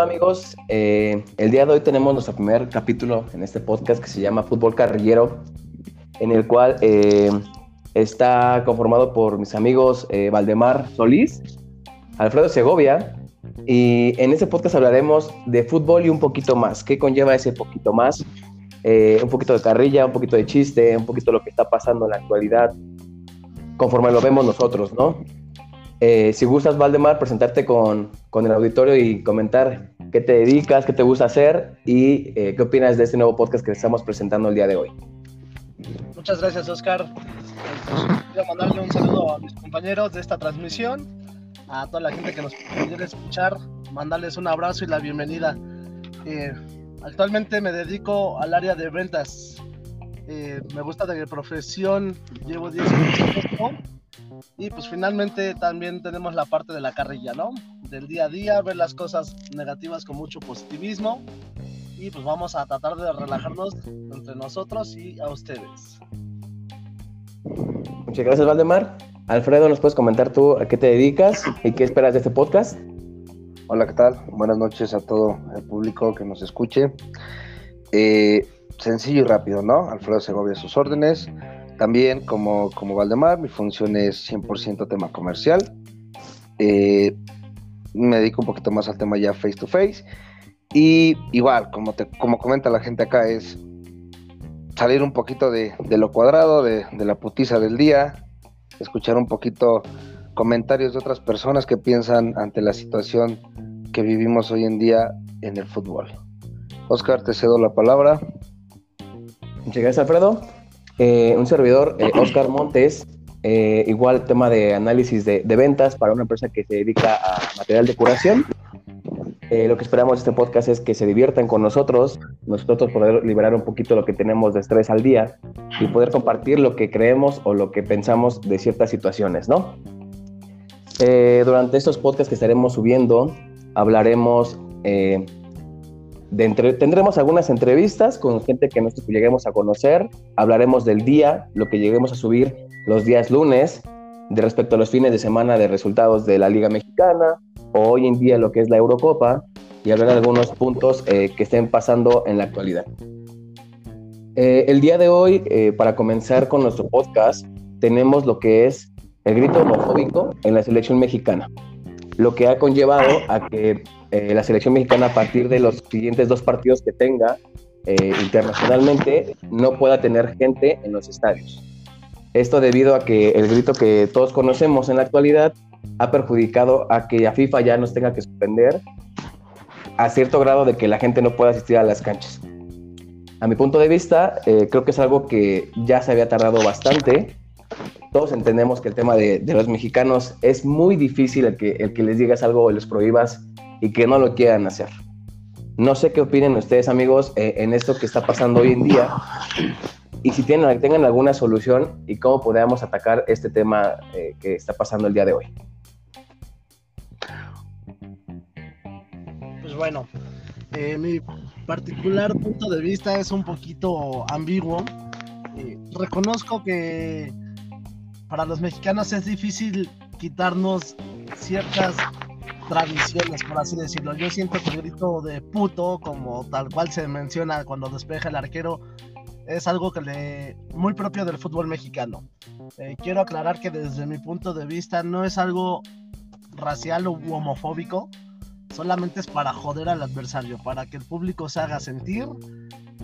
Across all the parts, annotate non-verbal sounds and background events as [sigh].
Amigos, eh, el día de hoy tenemos nuestro primer capítulo en este podcast que se llama Fútbol Carrillero, en el cual eh, está conformado por mis amigos eh, Valdemar Solís, Alfredo Segovia, y en este podcast hablaremos de fútbol y un poquito más. ¿Qué conlleva ese poquito más? un poquito de carrilla, un poquito de chiste, un poquito de lo que está pasando en la actualidad, conforme lo vemos nosotros, ¿no? Eh, si gustas, Valdemar, presentarte con, el auditorio y comentar qué te dedicas, qué te gusta hacer y eh, qué opinas de este nuevo podcast que estamos presentando el día de hoy. Muchas gracias, Oscar. Quiero mandarle un saludo a mis compañeros de esta transmisión, a toda la gente que nos quiere escuchar, mandarles un abrazo y la bienvenida. Eh, actualmente me dedico al área de ventas. me gusta de profesión, llevo 10 años y pues finalmente también tenemos la parte de la carrilla, ¿no? Del día a día, ver las cosas negativas con mucho positivismo. Y pues vamos a tratar de relajarnos entre nosotros y a ustedes. Muchas gracias, Valdemar. Alfredo, ¿nos puedes comentar tú a qué te dedicas y qué esperas de este podcast? Hola, ¿qué tal? Buenas noches a todo el público que nos escuche. Eh, sencillo y rápido, ¿no? Alfredo Segovia, sus órdenes. También, como, como Valdemar, mi función es 100% tema comercial. Eh, me dedico un poquito más al tema ya face to face. Y igual, como, te, como comenta la gente acá, es salir un poquito de, lo cuadrado, de, de, la putiza del día, escuchar un poquito comentarios de otras personas que piensan ante la situación que vivimos hoy en día en el fútbol. Oscar, te cedo la palabra. Muchas gracias, Alfredo. Eh, un servidor, eh, Oscar Montes, eh, igual tema de análisis de, ventas para una empresa que se dedica a material de curación. lo que esperamos de este podcast es que se diviertan con nosotros, nosotros poder liberar un poquito lo que tenemos de estrés al día y poder compartir lo que creemos o lo que pensamos de ciertas situaciones, ¿no? durante estos podcasts que estaremos subiendo, hablaremos tendremos algunas entrevistas con gente que nosotros lleguemos a conocer, hablaremos del día, lo que lleguemos a subir los días lunes, de respecto a los fines de semana de resultados de la Liga Mexicana, o hoy en día lo que es la Eurocopa, y hablar de algunos puntos eh, que estén pasando en la actualidad. Eh, el día de hoy, eh, para comenzar con nuestro podcast, tenemos lo que es el grito homofóbico en la selección mexicana, lo que ha conllevado a que eh, la selección mexicana a partir de los siguientes dos partidos que tenga eh, internacionalmente no pueda tener gente en los estadios. Esto debido a que el grito que todos conocemos en la actualidad ha perjudicado a que a FIFA ya nos tenga que suspender a cierto grado de que la gente no pueda asistir a las canchas. A mi punto de vista, eh, creo que es algo que ya se había tardado bastante. Todos entendemos que el tema de, los mexicanos es muy difícil el que, el que les digas algo o les prohíbas y que no lo quieran hacer. No sé qué opinen ustedes, amigos, eh, en esto que está pasando hoy en día y si tienen, tengan alguna solución y cómo podemos atacar este tema eh, que está pasando el día de hoy. Pues bueno, eh, mi particular punto de vista es un poquito ambiguo. reconozco que para los mexicanos es difícil quitarnos ciertas tradiciones, por así decirlo. Yo siento que el grito de puto, como tal cual se menciona cuando despeja el arquero, es algo que le muy propio del fútbol mexicano. Eh, quiero aclarar que desde mi punto de vista no es algo racial u homofóbico, solamente es para joder al adversario, para que el público se haga sentir.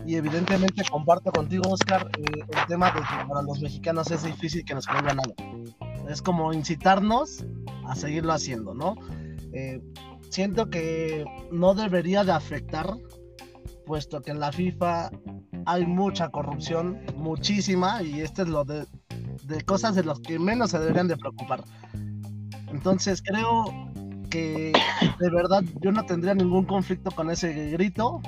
Y evidentemente comparto contigo, Oscar, eh, el tema de que para los mexicanos es difícil que nos pongan nada. Es como incitarnos a seguirlo haciendo, ¿no? Eh, siento que no debería de afectar, puesto que en la FIFA hay mucha corrupción, muchísima, y este es lo de, cosas de las que menos se deberían de preocupar. Entonces creo que de verdad yo no tendría ningún conflicto con ese grito.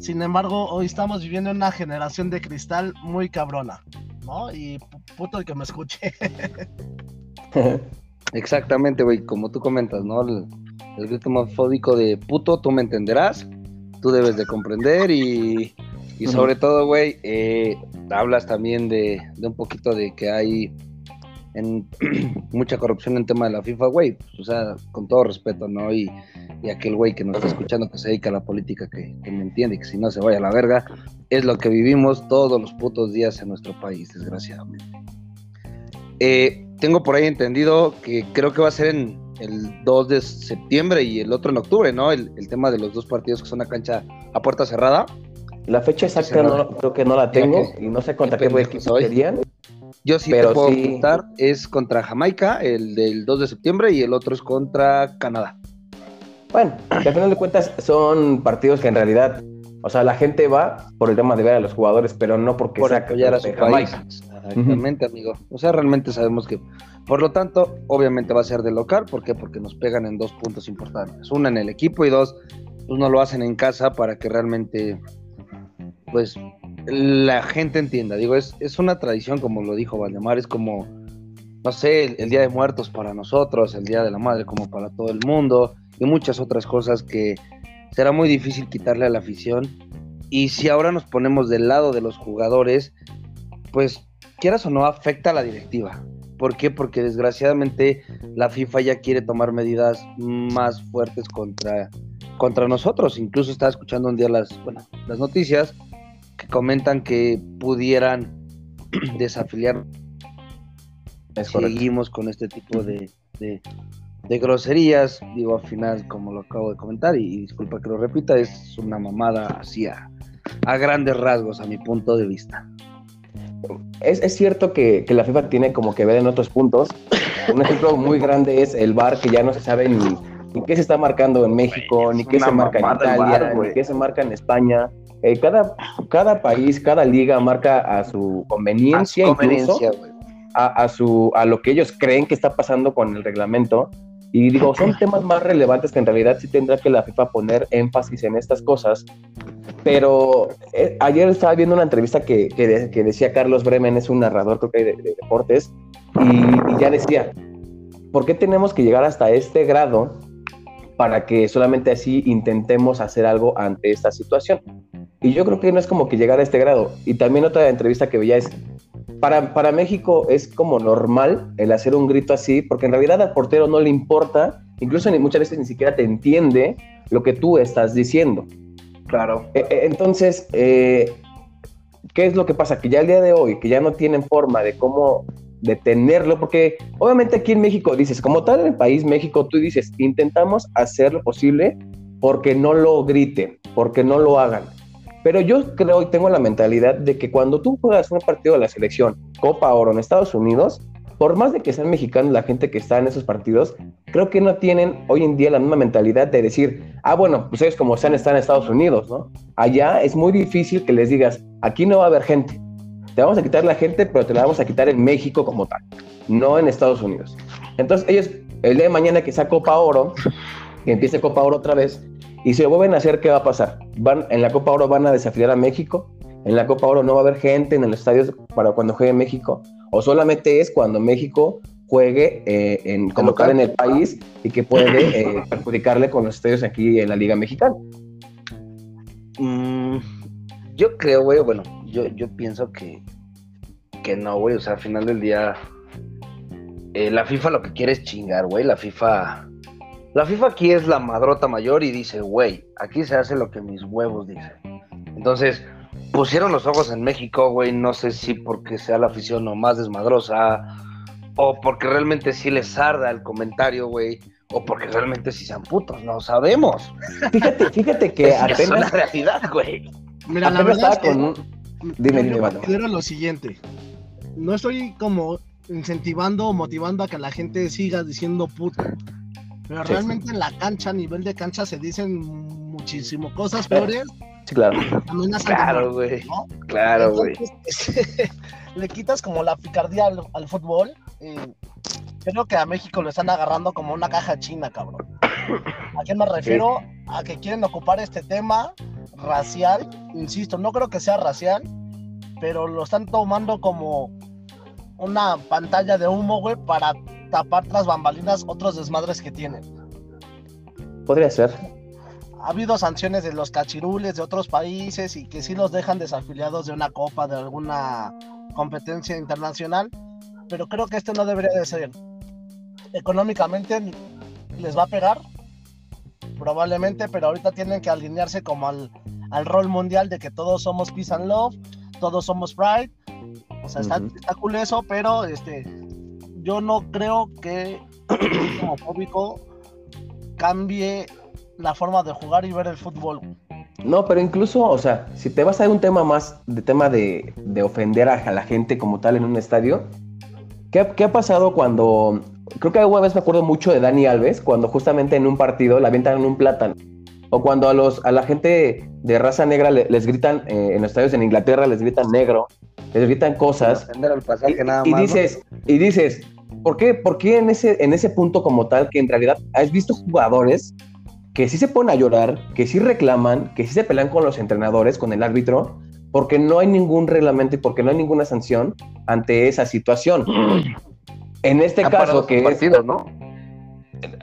Sin embargo, hoy estamos viviendo una generación de cristal muy cabrona, ¿no? Y puto el que me escuche. [laughs] Exactamente, güey, como tú comentas, ¿no? El, grito homofóbico de puto, tú me entenderás, tú debes de comprender y, y sobre todo, güey, eh, hablas también de, de, un poquito de que hay en, [clears throat] mucha corrupción en tema de la FIFA, güey, o sea, con todo respeto, ¿no? Y, y aquel güey que nos está escuchando que se dedica a la política que, me entiende y que si no se vaya a la verga, es lo que vivimos todos los putos días en nuestro país, desgraciadamente. Eh, tengo por ahí entendido que creo que va a ser en el 2 de septiembre y el otro en octubre, ¿no? El, tema de los dos partidos que son a cancha a puerta cerrada. La fecha exacta no, creo que no la tengo y no sé contra qué equipos serían. Yo sí pero te puedo sí. es contra Jamaica, el del 2 de septiembre, y el otro es contra Canadá. Bueno, que al final de cuentas son partidos que en realidad, o sea, la gente va por el tema de ver a los jugadores, pero no porque por apoyar a su país. Exactamente, amigo. O sea, realmente sabemos que, por lo tanto, obviamente va a ser de local. ¿Por qué? Porque nos pegan en dos puntos importantes. Una en el equipo y dos, pues no lo hacen en casa para que realmente, pues, la gente entienda. Digo, es, es una tradición, como lo dijo Valdemar, es como, no sé, el, Día de Muertos para nosotros, el Día de la Madre como para todo el mundo y muchas otras cosas que será muy difícil quitarle a la afición. Y si ahora nos ponemos del lado de los jugadores, pues quieras o no, afecta a la directiva. ¿Por qué? Porque desgraciadamente la FIFA ya quiere tomar medidas más fuertes contra, contra nosotros. Incluso estaba escuchando un día las, las noticias que comentan que pudieran [clears throat] desafiliar. Seguimos con este tipo de, de, groserías. Digo, al final, como lo acabo de comentar, y, disculpa que lo repita, es una mamada así a, grandes rasgos, a mi punto de vista. Es, es cierto que, que, la FIFA tiene como que ver en otros puntos. [laughs] Un ejemplo muy grande es el bar que ya no se sabe ni, ni qué se está marcando en México, ni qué se marca en Italia, ni qué se marca en España. Eh, cada, cada país, cada liga marca a su conveniencia, a incluso a, su, a lo que ellos creen que está pasando con el reglamento. Y digo, son temas más relevantes que en realidad sí tendrá que la FIFA poner énfasis en estas cosas. Pero eh, ayer estaba viendo una entrevista que, que, decía Carlos Bremen, es un narrador creo que de, deportes, y, y, ya decía, ¿por qué tenemos que llegar hasta este grado para que solamente así intentemos hacer algo ante esta situación? Y yo creo que no es como que llegar a este grado. Y también otra entrevista que veía es, para, para México es como normal el hacer un grito así, porque en realidad al portero no le importa, incluso ni, muchas veces ni siquiera te entiende lo que tú estás diciendo. Claro. E, e, entonces, eh, ¿qué es lo que pasa? Que ya el día de hoy, que ya no tienen forma de cómo detenerlo, porque obviamente aquí en México dices, como tal en el país México, tú dices, intentamos hacer lo posible porque no lo griten, porque no lo hagan. Pero yo creo y tengo la mentalidad de que cuando tú juegas un partido de la selección, Copa Oro en Estados Unidos, por más de que sean mexicanos la gente que está en esos partidos, creo que no tienen hoy en día la misma mentalidad de decir, ah, bueno, pues ellos como sean están en Estados Unidos, ¿no? Allá es muy difícil que les digas, aquí no va a haber gente. Te vamos a quitar la gente, pero te la vamos a quitar en México como tal, no en Estados Unidos. Entonces ellos, el día de mañana que sea Copa Oro, que empiece Copa Oro otra vez, y si lo vuelven a hacer, ¿qué va a pasar? Van, en la Copa Oro van a desafiar a México. En la Copa Oro no va a haber gente en los estadios para cuando juegue México. O solamente es cuando México juegue eh, en, como tal en el país y que puede eh, perjudicarle con los estadios aquí en la Liga Mexicana. Mm, yo creo, güey, bueno, yo, yo pienso que, que no, güey. O sea, al final del día, eh, la FIFA lo que quiere es chingar, güey. La FIFA la FIFA aquí es la madrota mayor y dice, güey, aquí se hace lo que mis huevos dicen. Entonces, pusieron los ojos en México, güey, no sé si porque sea la afición o más desmadrosa, o porque realmente sí les arda el comentario, güey, o porque realmente sí sean putos, no sabemos. Fíjate, fíjate que [laughs] apenas... Es una realidad, güey. Mira, la verdad es que con Dime, dime, lo siguiente. No estoy como incentivando o motivando a que la gente siga diciendo puto. Pero realmente en la cancha, a nivel de cancha, se dicen muchísimo cosas peores. Sí, claro. Claro, güey. Claro, [laughs] güey. le quitas como la picardía al, fútbol. Creo que a México lo están agarrando como una caja china, cabrón. ¿A qué me refiero? A que quieren ocupar este tema racial. Insisto, no creo que sea racial, pero lo están tomando como una pantalla de humo, güey, para tapar las bambalinas otros desmadres que tienen. Podría ser. Ha habido sanciones de los cachirules de otros países y que sí los dejan desafiliados de una copa, de alguna competencia internacional, pero creo que este no debería de ser. Económicamente les va a pegar, probablemente, pero ahorita tienen que alinearse como al, al rol mundial de que todos somos peace and love, todos somos pride. O sea, está, está cool eso, pero este, yo no creo que el homofóbico cambie la forma de jugar y ver el fútbol. No, pero incluso, o sea, si te vas a un tema más de tema de, de ofender a, la gente como tal en un estadio, ¿qué, ¿qué, ha pasado cuando... Creo que alguna vez me acuerdo mucho de Dani Alves, cuando justamente en un partido le avientan un plátano. O cuando a, los, a la gente de raza negra les gritan, eh, en los estadios en Inglaterra les gritan negro, les gritan cosas. Pasaje, y, nada y más, dices, ¿no? y dices, ¿por qué, ¿por qué en, ese, en ese punto como tal que en realidad has visto jugadores que sí se ponen a llorar, que sí reclaman, que sí se pelean con los entrenadores, con el árbitro, porque no hay ningún reglamento y porque no hay ninguna sanción ante esa situación. [clears throat] En este Ha caso, que sus es, ¿no?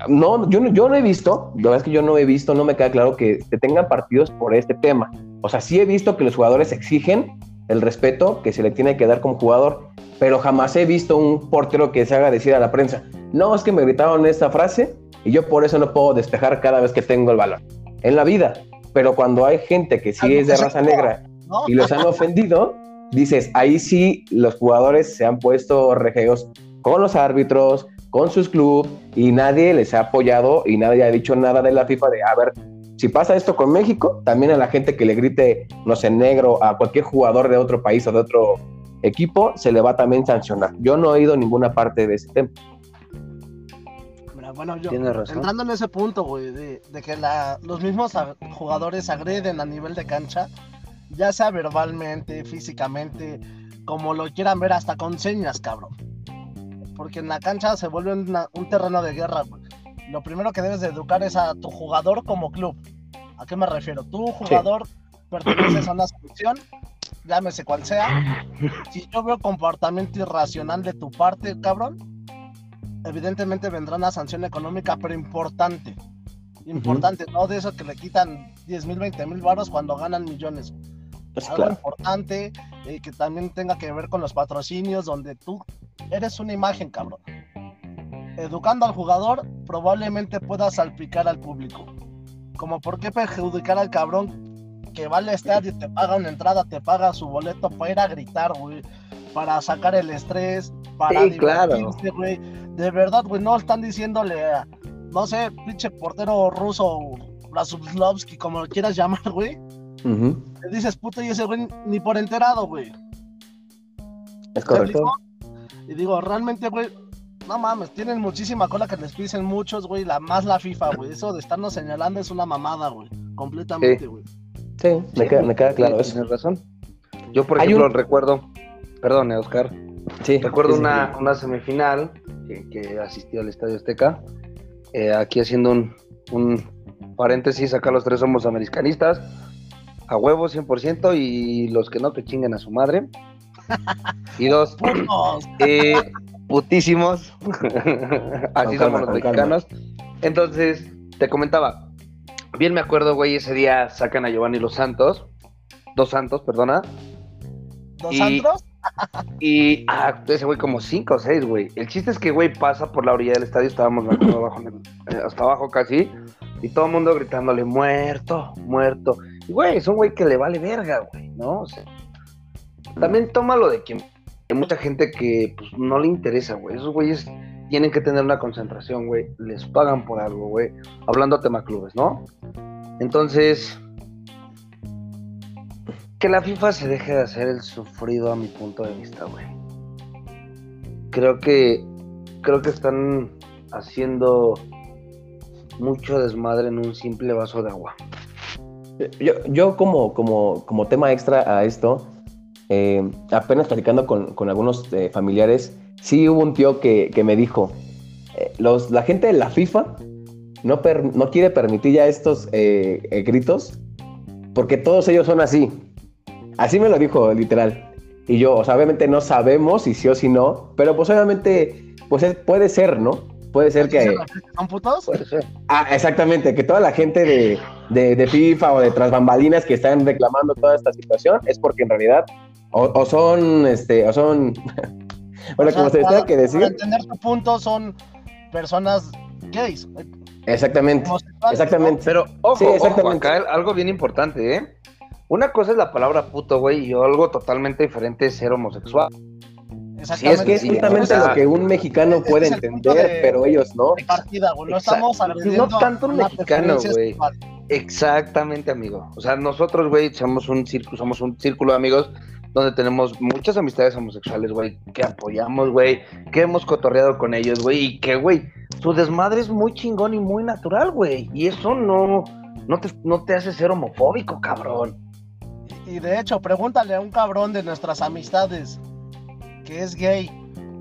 no, yo, no- yo no he visto, la verdad es que yo no he visto, no me queda claro que se tengan partidos por este tema. O sea, sí he visto que los jugadores exigen el respeto que se le tiene que dar como jugador, pero jamás he visto un portero que se haga decir a la prensa, no, es que me gritaron esta frase y yo por eso no puedo despejar cada vez que tengo el balón. En la vida, pero cuando hay gente que sí Algo es de que se raza negra ¿no? y los han ofendido, dices, ahí sí los jugadores se han puesto regeos con los árbitros, con sus clubes y nadie les ha apoyado y nadie ha dicho nada de la FIFA de, a ver, si pasa esto con México, también a la gente que le grite, no sé, negro a cualquier jugador de otro país o de otro equipo, se le va también sancionar. Yo no he oído ninguna parte de ese tema. Mira, bueno, yo, Tienes razón. entrando en ese punto, güey, de, de que la- los mismos a- jugadores agreden a nivel de cancha, ya sea verbalmente, físicamente, como lo quieran ver, hasta con señas, cabrón. Porque en la cancha se vuelve una- un terreno de guerra, güey. Lo primero que debes de educar es a tu jugador como club. ¿A qué me refiero? Tu jugador perteneces a una selección, llámese cual sea. Si yo veo comportamiento irracional de tu parte, cabrón, evidentemente vendrá una sanción económica, pero importante. Importante, no de eso que le quitan 10 mil, 20 mil baros cuando ganan millones. Pues Algo claro. importante eh, que también tenga que ver con los patrocinios, donde tú eres una imagen, cabrón. Educando al jugador, probablemente puedas salpicar al público. Como por qué perjudicar al cabrón que va al estadio, te paga una entrada, te paga su boleto para ir a gritar, güey. Para sacar el estrés, para Sí, claro. divertirse, güey. De verdad, güey, no están diciéndole a, no sé, pinche portero ruso, Brasovsky, como lo quieras llamar, güey. Ujú. Le dices puto y ese güey ni por enterado, güey. Es ¿Me correcto. Y digo, realmente, güey, no mames, tienen muchísima cola que les pisen muchos, güey, la, más la FIFA, güey. Eso de estarnos señalando es una mamada, güey. Completamente, güey. Sí, me, Sí, queda, me queda claro eso. Tienes razón. Yo, por Hay ejemplo, un- recuerdo, perdón, Oscar, Sí, recuerdo sí, sí, una, sí. una semifinal que, que asistí al Estadio Azteca. Eh, aquí haciendo un, un paréntesis, acá los tres somos americanistas, a huevo 100%, y los que no, que chinguen a su madre. [laughs] Y dos, [laughs] eh, putísimos. [laughs] Así calma, somos los mexicanos. Entonces, te comentaba, bien me acuerdo, güey, ese día sacan a Giovanni Los Santos, Dos Santos, perdona, ¿Dos y- antros? y ah, ese güey como cinco o seis, güey. El chiste es que, güey, pasa por la orilla del estadio, estábamos abajo, [clears throat] eh, hasta abajo casi, y todo el mundo gritándole, muerto, muerto. Y, güey, es un güey que le vale verga, güey, ¿no? O sea, también tómalo de que hay mucha gente que pues, no le interesa, güey. Esos güeyes tienen que tener una concentración, güey. Les pagan por algo, güey. Hablando a tema clubes, ¿no? Entonces, que la FIFA se deje de hacer el sufrido a mi punto de vista, güey. Creo que creo que están haciendo mucho desmadre en un simple vaso de agua. Yo, yo como, como, como tema extra a esto, eh, apenas platicando con, con algunos eh, familiares, sí hubo un tío que, que me dijo, eh, los, la gente de la FIFA no, per- no quiere permitir ya estos eh, eh, gritos porque todos ellos son así. Así me lo dijo, literal. Y yo, o sea, obviamente no sabemos si sí o si no, pero pues obviamente, pues es- puede ser, ¿no? Puede ser que... ¿Son putos? Puede ser. Ah, exactamente, que toda la gente de, de, de FIFA o de tras bambalinas que están reclamando toda esta situación es porque en realidad o, o son, este, o son, [laughs] bueno, O sea, como se les para- tenga que Para decir, entender tu punto, son personas gays. Exactamente. Exactamente. Pero ojo, ojo, acá algo bien importante, ¿eh? Una cosa es la palabra puto, güey, y algo totalmente diferente es ser homosexual. Sí, es que es justamente lo que un mexicano puede entender, pero ellos no. Partida, güey. No estamos No tanto un mexicano, güey. Exactamente, amigo. O sea, nosotros, güey, somos un círculo, somos un círculo de amigos donde tenemos muchas amistades homosexuales, güey, que apoyamos, güey, que hemos cotorreado con ellos, güey, y que, güey, su desmadre es muy chingón y muy natural, güey. Y eso no, no, te, no te hace ser homofóbico, cabrón. Y de hecho, pregúntale a un cabrón de nuestras amistades que es gay,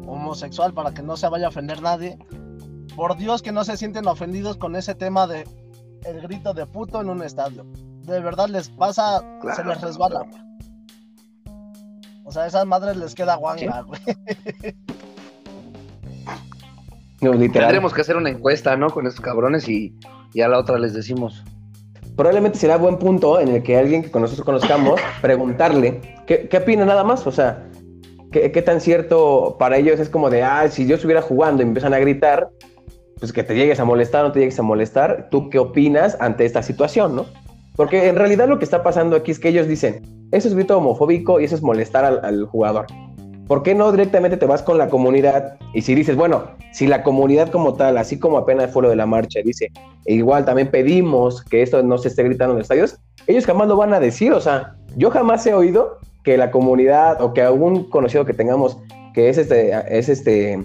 homosexual, para que no se vaya a ofender nadie. Por Dios que no se sienten ofendidos con ese tema de el grito de puto en un estadio. De verdad les pasa, se les resbala. O sea, a esas madres les queda guanga, güey. Tendremos que hacer una encuesta, ¿no? Con esos cabrones y, y a la otra les decimos probablemente será buen punto en el que alguien que nosotros conozcamos preguntarle qué, qué opina nada más, o sea, ¿qué, qué, tan cierto para ellos es como de, ah, si yo estuviera jugando y empiezan a gritar, pues que te llegues a molestar, no te llegues a molestar, ¿tú qué opinas ante esta situación, no? Porque en realidad lo que está pasando aquí es que ellos dicen, eso es grito homofóbico y eso es molestar al, jugador. ¿Por qué no directamente te vas con la comunidad? Y si dices, bueno, si la comunidad como tal, así como apenas fue lo de la marcha, dice, e igual también pedimos que esto no se esté gritando en los estadios, ellos jamás lo van a decir. O sea, yo jamás he oído que la comunidad o que algún conocido que tengamos que es este, es este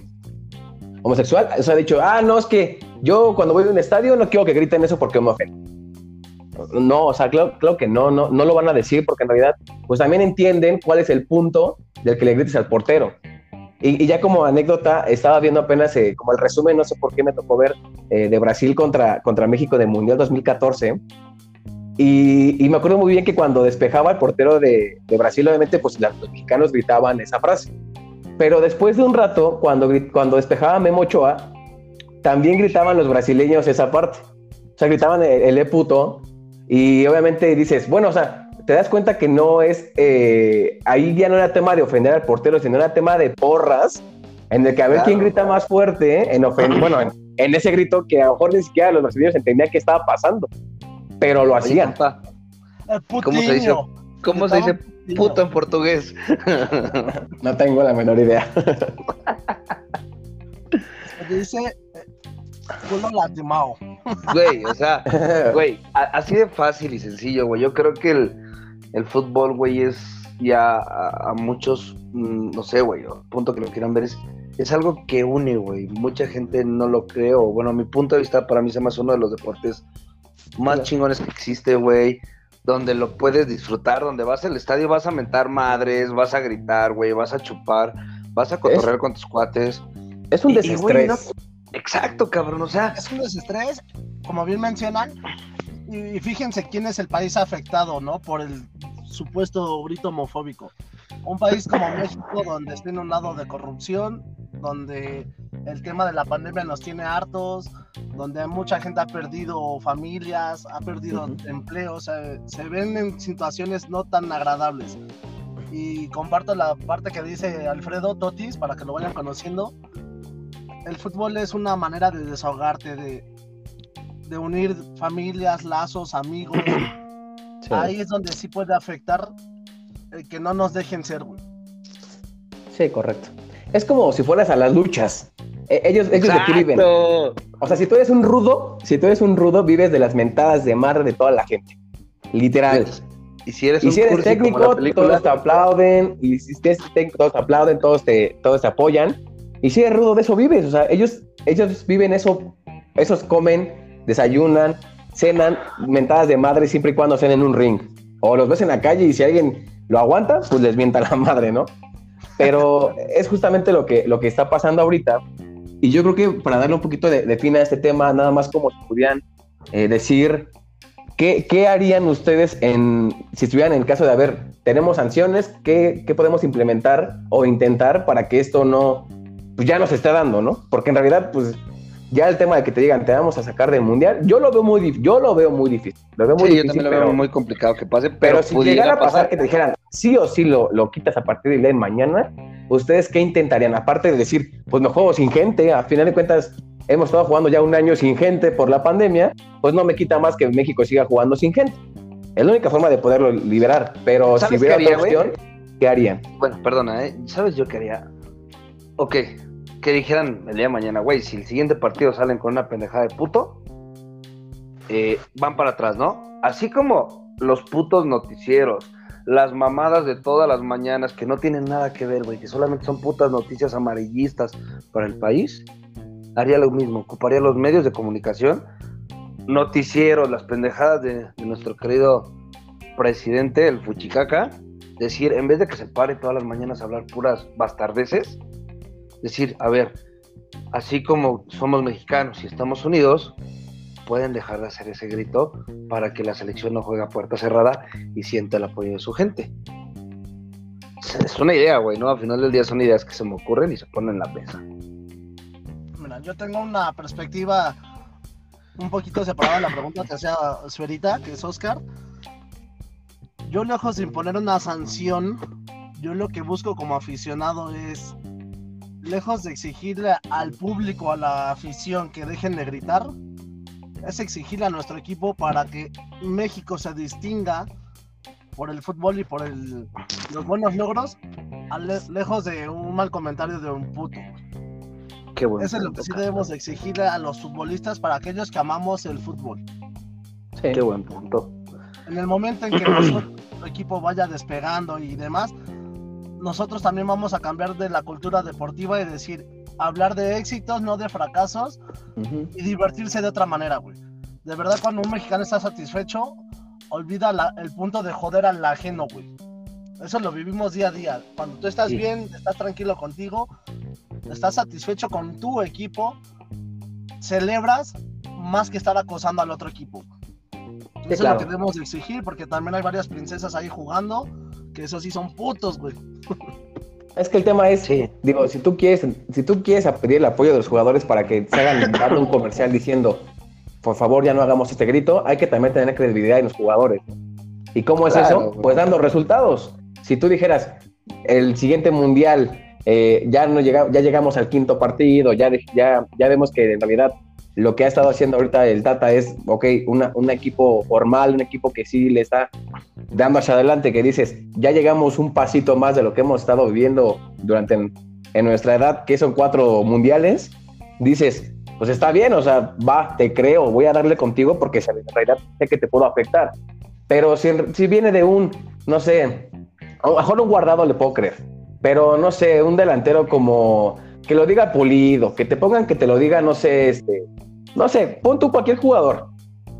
homosexual, o sea, ha dicho, ah, no, es que yo cuando voy a un estadio no quiero que griten eso porque me ofende. No, o sea, claro, que no, no, no lo van a decir porque en realidad, pues también entienden cuál es el punto del que le grites al portero. Y, ya como anécdota, estaba viendo apenas eh, como el resumen, no sé por qué me tocó ver, eh, de Brasil contra, contra México de Mundial 2014. Y, y, me acuerdo muy bien que cuando despejaba el portero de, de Brasil, obviamente, pues los mexicanos gritaban esa frase. Pero después de un rato, cuando, cuando despejaba Memo Ochoa, también gritaban los brasileños esa parte. O sea, gritaban el, el e puto. Y obviamente dices, bueno, o sea, te das cuenta que no es, eh, ahí ya no era tema de ofender al portero, sino era tema de porras, en el que a ver quién grita más fuerte, en [clears throat] bueno, en, ese grito que a lo mejor ni siquiera los brasileños entendían qué estaba pasando, pero lo hacían. ¿Cómo se dice, cómo se dice puto en portugués? [laughs] no tengo la menor idea. Se dice culo lastimado. Güey, o sea, [laughs] güey, así de fácil y sencillo, güey. Yo creo que el, el fútbol, güey, es ya a, muchos, mm, no sé, güey, punto que lo quieran ver, es, es algo que une, güey. Mucha gente no lo cree, o bueno, a mi punto de vista, para mí se me hace uno de los deportes más chingones que existe, güey. Donde lo puedes disfrutar, donde vas al estadio, vas a mentar madres, vas a gritar, güey, vas a chupar, vas a cotorrear con tus cuates. Es un desestrés. Exacto, cabrón, o sea. Es un desestrés, como bien mencionan, y fíjense quién es el país afectado, ¿no? Por el supuesto grito homofóbico. Un país como México, donde está en un lado de corrupción, donde el tema de la pandemia nos tiene hartos, donde mucha gente ha perdido familias, ha perdido empleo, se ven en situaciones no tan agradables. Y comparto la parte que dice Alfredo Totis para que lo vayan conociendo. El fútbol es una manera de desahogarte, de, de unir familias, lazos, amigos. Ahí es donde sí puede afectar el que no nos dejen ser, güey. Sí, correcto. Es como si fueras a las luchas. E, ellos, ellos aquí viven. O sea, si tú eres un rudo, si tú eres un rudo, vives de las mentadas de madre de toda la gente. Literal. Y si eres, y si eres técnico, todos te aplauden. Y si eres técnico, todos te aplauden, todos te, todos te apoyan. Y si eres rudo, de eso vives. O sea, ellos, ellos viven eso, esos comen, desayunan, cenan mentadas de madre siempre y cuando cenen en un ring. O los ves en la calle y si alguien lo aguanta, pues les mienta la [laughs] madre, ¿no? Pero es justamente lo que, lo que está pasando ahorita. Y yo creo que para darle un poquito de, fin a este tema, nada más como si pudieran eh, decir ¿Qué, ¿qué, harían ustedes en, si estuvieran en el caso de, haber, tenemos sanciones, ¿qué, ¿qué, podemos implementar o intentar para que esto no, pues ya nos esté dando, ¿no? Porque en realidad, pues ya el tema de que te digan te vamos a sacar del mundial, yo lo veo muy yo lo veo muy difícil. Lo veo muy sí, difícil, yo también lo veo muy complicado que pase, pero, pero si llegara a pasar, que te dijeran sí o sí lo, lo quitas a partir de mañana, ¿ustedes qué intentarían? Aparte de decir, pues me juego sin gente, a final de cuentas, hemos estado jugando ya un año sin gente por la pandemia, pues no me quita más que México siga jugando sin gente. Es la única forma de poderlo liberar, pero si hubiera otra opción, ¿qué harían? Bueno, perdona, ¿eh? ¿sabes yo qué haría? Ok, que dijeran el día de mañana, güey, si el siguiente partido salen con una pendejada de puto, eh, van para atrás, ¿no? Así como los putos noticieros, las mamadas de todas las mañanas que no tienen nada que ver, güey, que solamente son putas noticias amarillistas para el país, haría lo mismo, ocuparía los medios de comunicación, noticieros, las pendejadas de, nuestro querido presidente, el Fuchicaca, decir, en vez de que se pare todas las mañanas a hablar puras bastardeces, decir, a ver, así como somos mexicanos y estamos unidos, pueden dejar de hacer ese grito para que la selección no juegue a puerta cerrada y sienta el apoyo de su gente. Es una idea, güey, ¿no? Al final del día son ideas que se me ocurren y se ponen en la mesa. Mira, yo tengo una perspectiva un poquito separada de la pregunta que hacía Suerita, que es Oscar. Yo lejos de imponer una sanción, yo lo que busco como aficionado es, lejos de exigirle al público, a la afición que dejen de gritar, es exigirle a nuestro equipo para que México se distinga por el fútbol y por el, los buenos logros, lejos de un mal comentario de un puto. Qué bueno Eso es lo que sí debemos exigirle a los futbolistas para aquellos que amamos el fútbol. Sí. Qué buen punto. En el momento en que nuestro equipo vaya despegando y demás, nosotros también vamos a cambiar de la cultura deportiva y decir, hablar de éxitos, no de fracasos, y divertirse de otra manera, güey. De verdad, cuando un mexicano está satisfecho, olvida el punto de joder al ajeno, güey. Eso lo vivimos día a día. Cuando tú estás bien, estás tranquilo contigo, estás satisfecho con tu equipo, celebras más que estar acosando al otro equipo. Eso es lo que debemos exigir, porque también hay varias princesas ahí jugando, que eso sí son putos, güey. Es que el tema es, digo, si tú quieres, si tú quieres pedir el apoyo de los jugadores para que se hagan un comercial diciendo, por favor ya no hagamos este grito, hay que también tener credibilidad en los jugadores. ¿Y cómo es eso? Pues dando resultados. Si tú dijeras, el siguiente mundial eh, ya no llega, ya llegamos al quinto partido, ya, ya, ya vemos que en realidad lo que ha estado haciendo ahorita el Tata es, ok, un equipo formal, un equipo que sí le está dando hacia adelante, que dices, ya llegamos un pasito más de lo que hemos estado viviendo durante en, nuestra edad, que son cuatro mundiales, dices, pues está bien, o sea, va, te creo, voy a darle contigo porque en realidad sé que te puedo afectar. Pero si, si viene de un, no sé, a lo mejor un guardado le puedo creer, pero no sé, un delantero como que lo diga pulido, que te pongan que te lo diga, no sé, este, no sé, pon tú cualquier jugador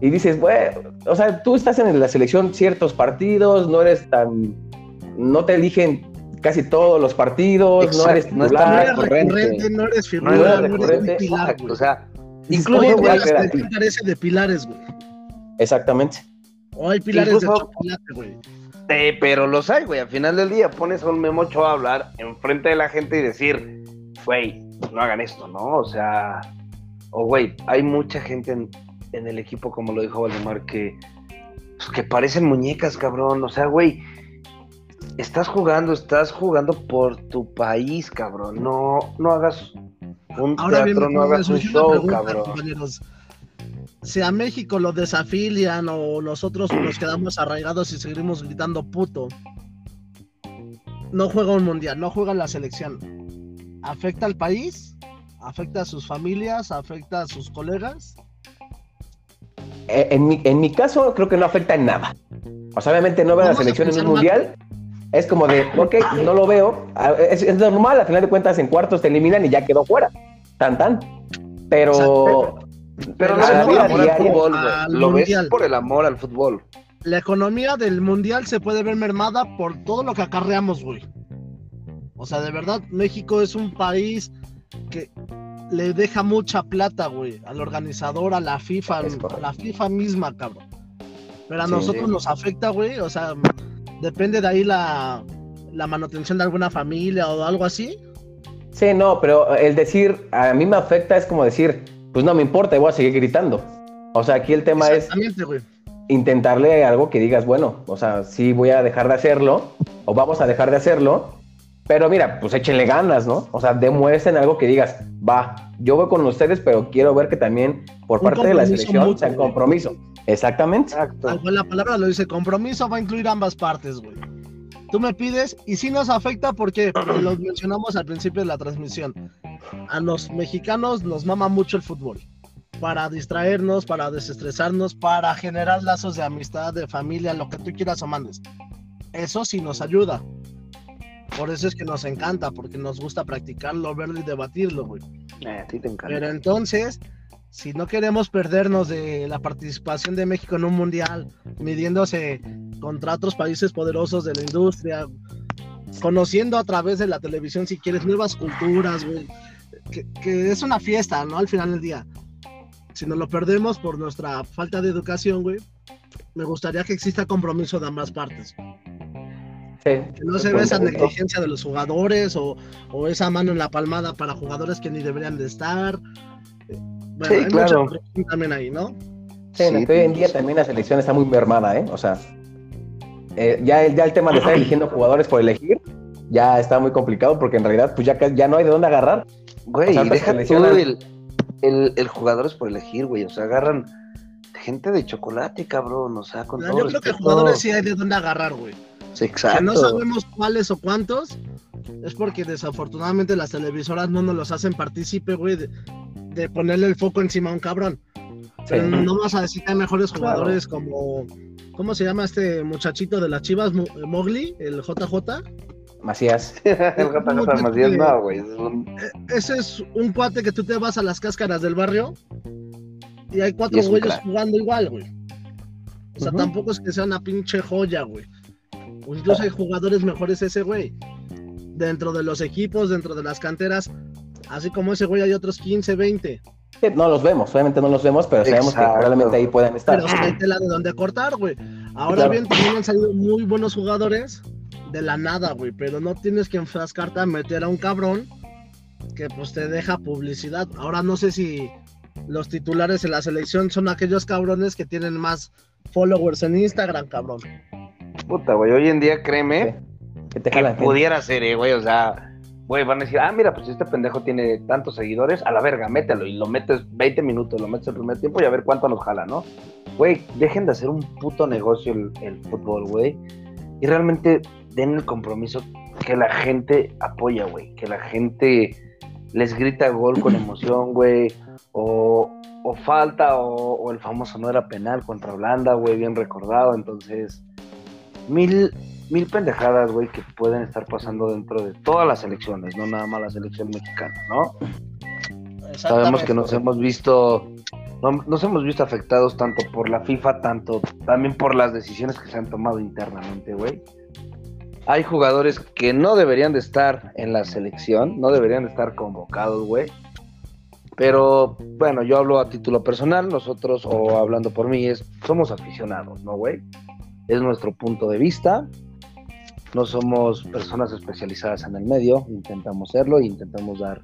y dices, bueno, o sea, tú estás en la selección ciertos partidos, no eres tan, no te eligen casi todos los partidos, no eres no, eres recurrente, no eres figura, no eres, pilar, o sea, incluso parece de pilares, güey. Exactamente. O hay pilares de chocolate, güey. Sí, pero los hay, güey. Al final del día pones a un memocho a hablar enfrente de la gente y decir, güey, no hagan esto, ¿no? O sea, o güey, hay mucha gente en, el equipo, como lo dijo Valdemar, que, pues, que parecen muñecas, cabrón. O sea, güey, estás jugando, estás jugando por tu país, cabrón. No, no hagas un teatro, no hagas un show, cabrón. Si a México lo desafilian o nosotros nos quedamos arraigados y seguimos gritando puto, no juega un mundial, no juega la selección. ¿Afecta al país? Afecta a sus familias, afecta a sus colegas. Eh, en mi, en mi caso, creo que no afecta en nada. O sea, obviamente no veo la selección en un mundial. Es como de, ok, no lo veo. Es, normal, al final de cuentas, en cuartos te eliminan y ya quedó fuera. Tan, tan. Pero. pero, no es por amor al fútbol, Lo ves por el amor al fútbol. La economía del mundial se puede ver mermada por todo lo que acarreamos, güey. O sea, de verdad, México es un país que le deja mucha plata, güey, al organizador, a la FIFA, a la FIFA misma, cabrón. Pero a nosotros nos afecta, güey, o sea, depende de ahí la, la manutención de alguna familia o algo así. Sí, no, pero el decir, a mí me afecta es como decir, pues no me importa, voy a seguir gritando. O sea, aquí el tema es intentarle algo que digas, bueno, o sea, sí voy a dejar de hacerlo, o vamos a dejar de hacerlo, pero mira, pues échenle ganas, ¿no? O sea, demuestren algo que digas, va, yo voy con ustedes, pero quiero ver que también por parte de la selección sea compromiso. Exactamente. Exacto. la palabra lo dice, compromiso va a incluir ambas partes, güey. Tú me pides y sí nos afecta porque [clears throat] lo mencionamos al principio de la transmisión. A los mexicanos nos mama mucho el fútbol. Para distraernos, para desestresarnos, para generar lazos de amistad, de familia, lo que tú quieras o mandes. Eso sí nos ayuda. Por eso es que nos encanta, porque nos gusta practicarlo, verlo y debatirlo, güey. Eh, te encanta. Pero entonces, si no queremos perdernos de la participación de México en un mundial, midiéndose contra otros países poderosos de la industria, conociendo a través de la televisión, si quieres, nuevas culturas, güey, que, es una fiesta, ¿no? Al final del día. Si nos lo perdemos por nuestra falta de educación, güey, me gustaría que exista compromiso de ambas partes. No se ve esa negligencia de los jugadores o, o, esa mano en la palmada para jugadores que ni deberían de estar sí, claro. también ahí, ¿no? Sí, hoy en día también la selección está muy mermada, ¿eh? O sea, eh, ya, el, ya el tema de estar eligiendo jugadores por elegir ya está muy complicado porque en realidad pues ya, ya no hay de dónde agarrar. Güey, o deja el, el, el, jugadores por elegir, güey. O sea, agarran gente de chocolate, cabrón. O sea, con todo Yo creo que jugadores sí hay de dónde agarrar, güey. Exacto. Que no sabemos cuáles o cuántos. Es porque desafortunadamente las televisoras no nos los hacen partícipe, güey, de ponerle el foco encima a un cabrón. Pero no vas a decir que hay mejores jugadores como. ¿Cómo se llama este muchachito de las chivas? Mowgli, el JJ. Macías. [laughs] el JJ Macías, no, güey. E-, ese es un cuate que tú te vas a las cáscaras del barrio y hay cuatro güeyes jugando igual, güey. O sea, tampoco es que sea una pinche joya, güey. O incluso hay jugadores mejores ese güey. Dentro de los equipos, dentro de las canteras, Así como ese güey hay otros 15, 20. No los vemos, obviamente no los vemos, pero sabemos que probablemente ahí puedan estar. Pero hay tela de donde cortar, güey. Ahora bien, también han salido muy buenos jugadores de la nada, güey. Pero no tienes que enfrascarte a meter a un cabrón que pues te deja publicidad. Ahora no sé si los titulares en la selección son aquellos cabrones que tienen más followers en Instagram, cabrón. Puta, güey, hoy en día créeme que, te que pudiera ser, eh, güey, o sea güey, van a decir, ah, mira, pues este pendejo tiene tantos seguidores, a la verga, mételo y lo metes 20 minutos, lo metes el primer tiempo y a ver cuánto nos jala, ¿no? Güey, dejen de hacer un puto negocio el, fútbol, güey. Y realmente den el compromiso que la gente apoya, güey. Que la gente les grita gol con emoción, güey. O, o falta, o, o, el famoso no era penal contra Holanda, güey, bien recordado. Entonces, mil, mil pendejadas, güey, que pueden estar pasando dentro de todas las elecciones, no nada más la selección mexicana, ¿no? Sabemos que nos hemos visto, nos hemos visto afectados tanto por la FIFA, tanto también por las decisiones que se han tomado internamente, güey. Hay jugadores que no deberían de estar en la selección, no deberían de estar convocados, güey. Pero bueno, yo hablo a título personal, nosotros, o hablando por mí, es, somos aficionados, ¿no, güey? Es nuestro punto de vista, no somos personas especializadas en el medio, intentamos serlo e intentamos dar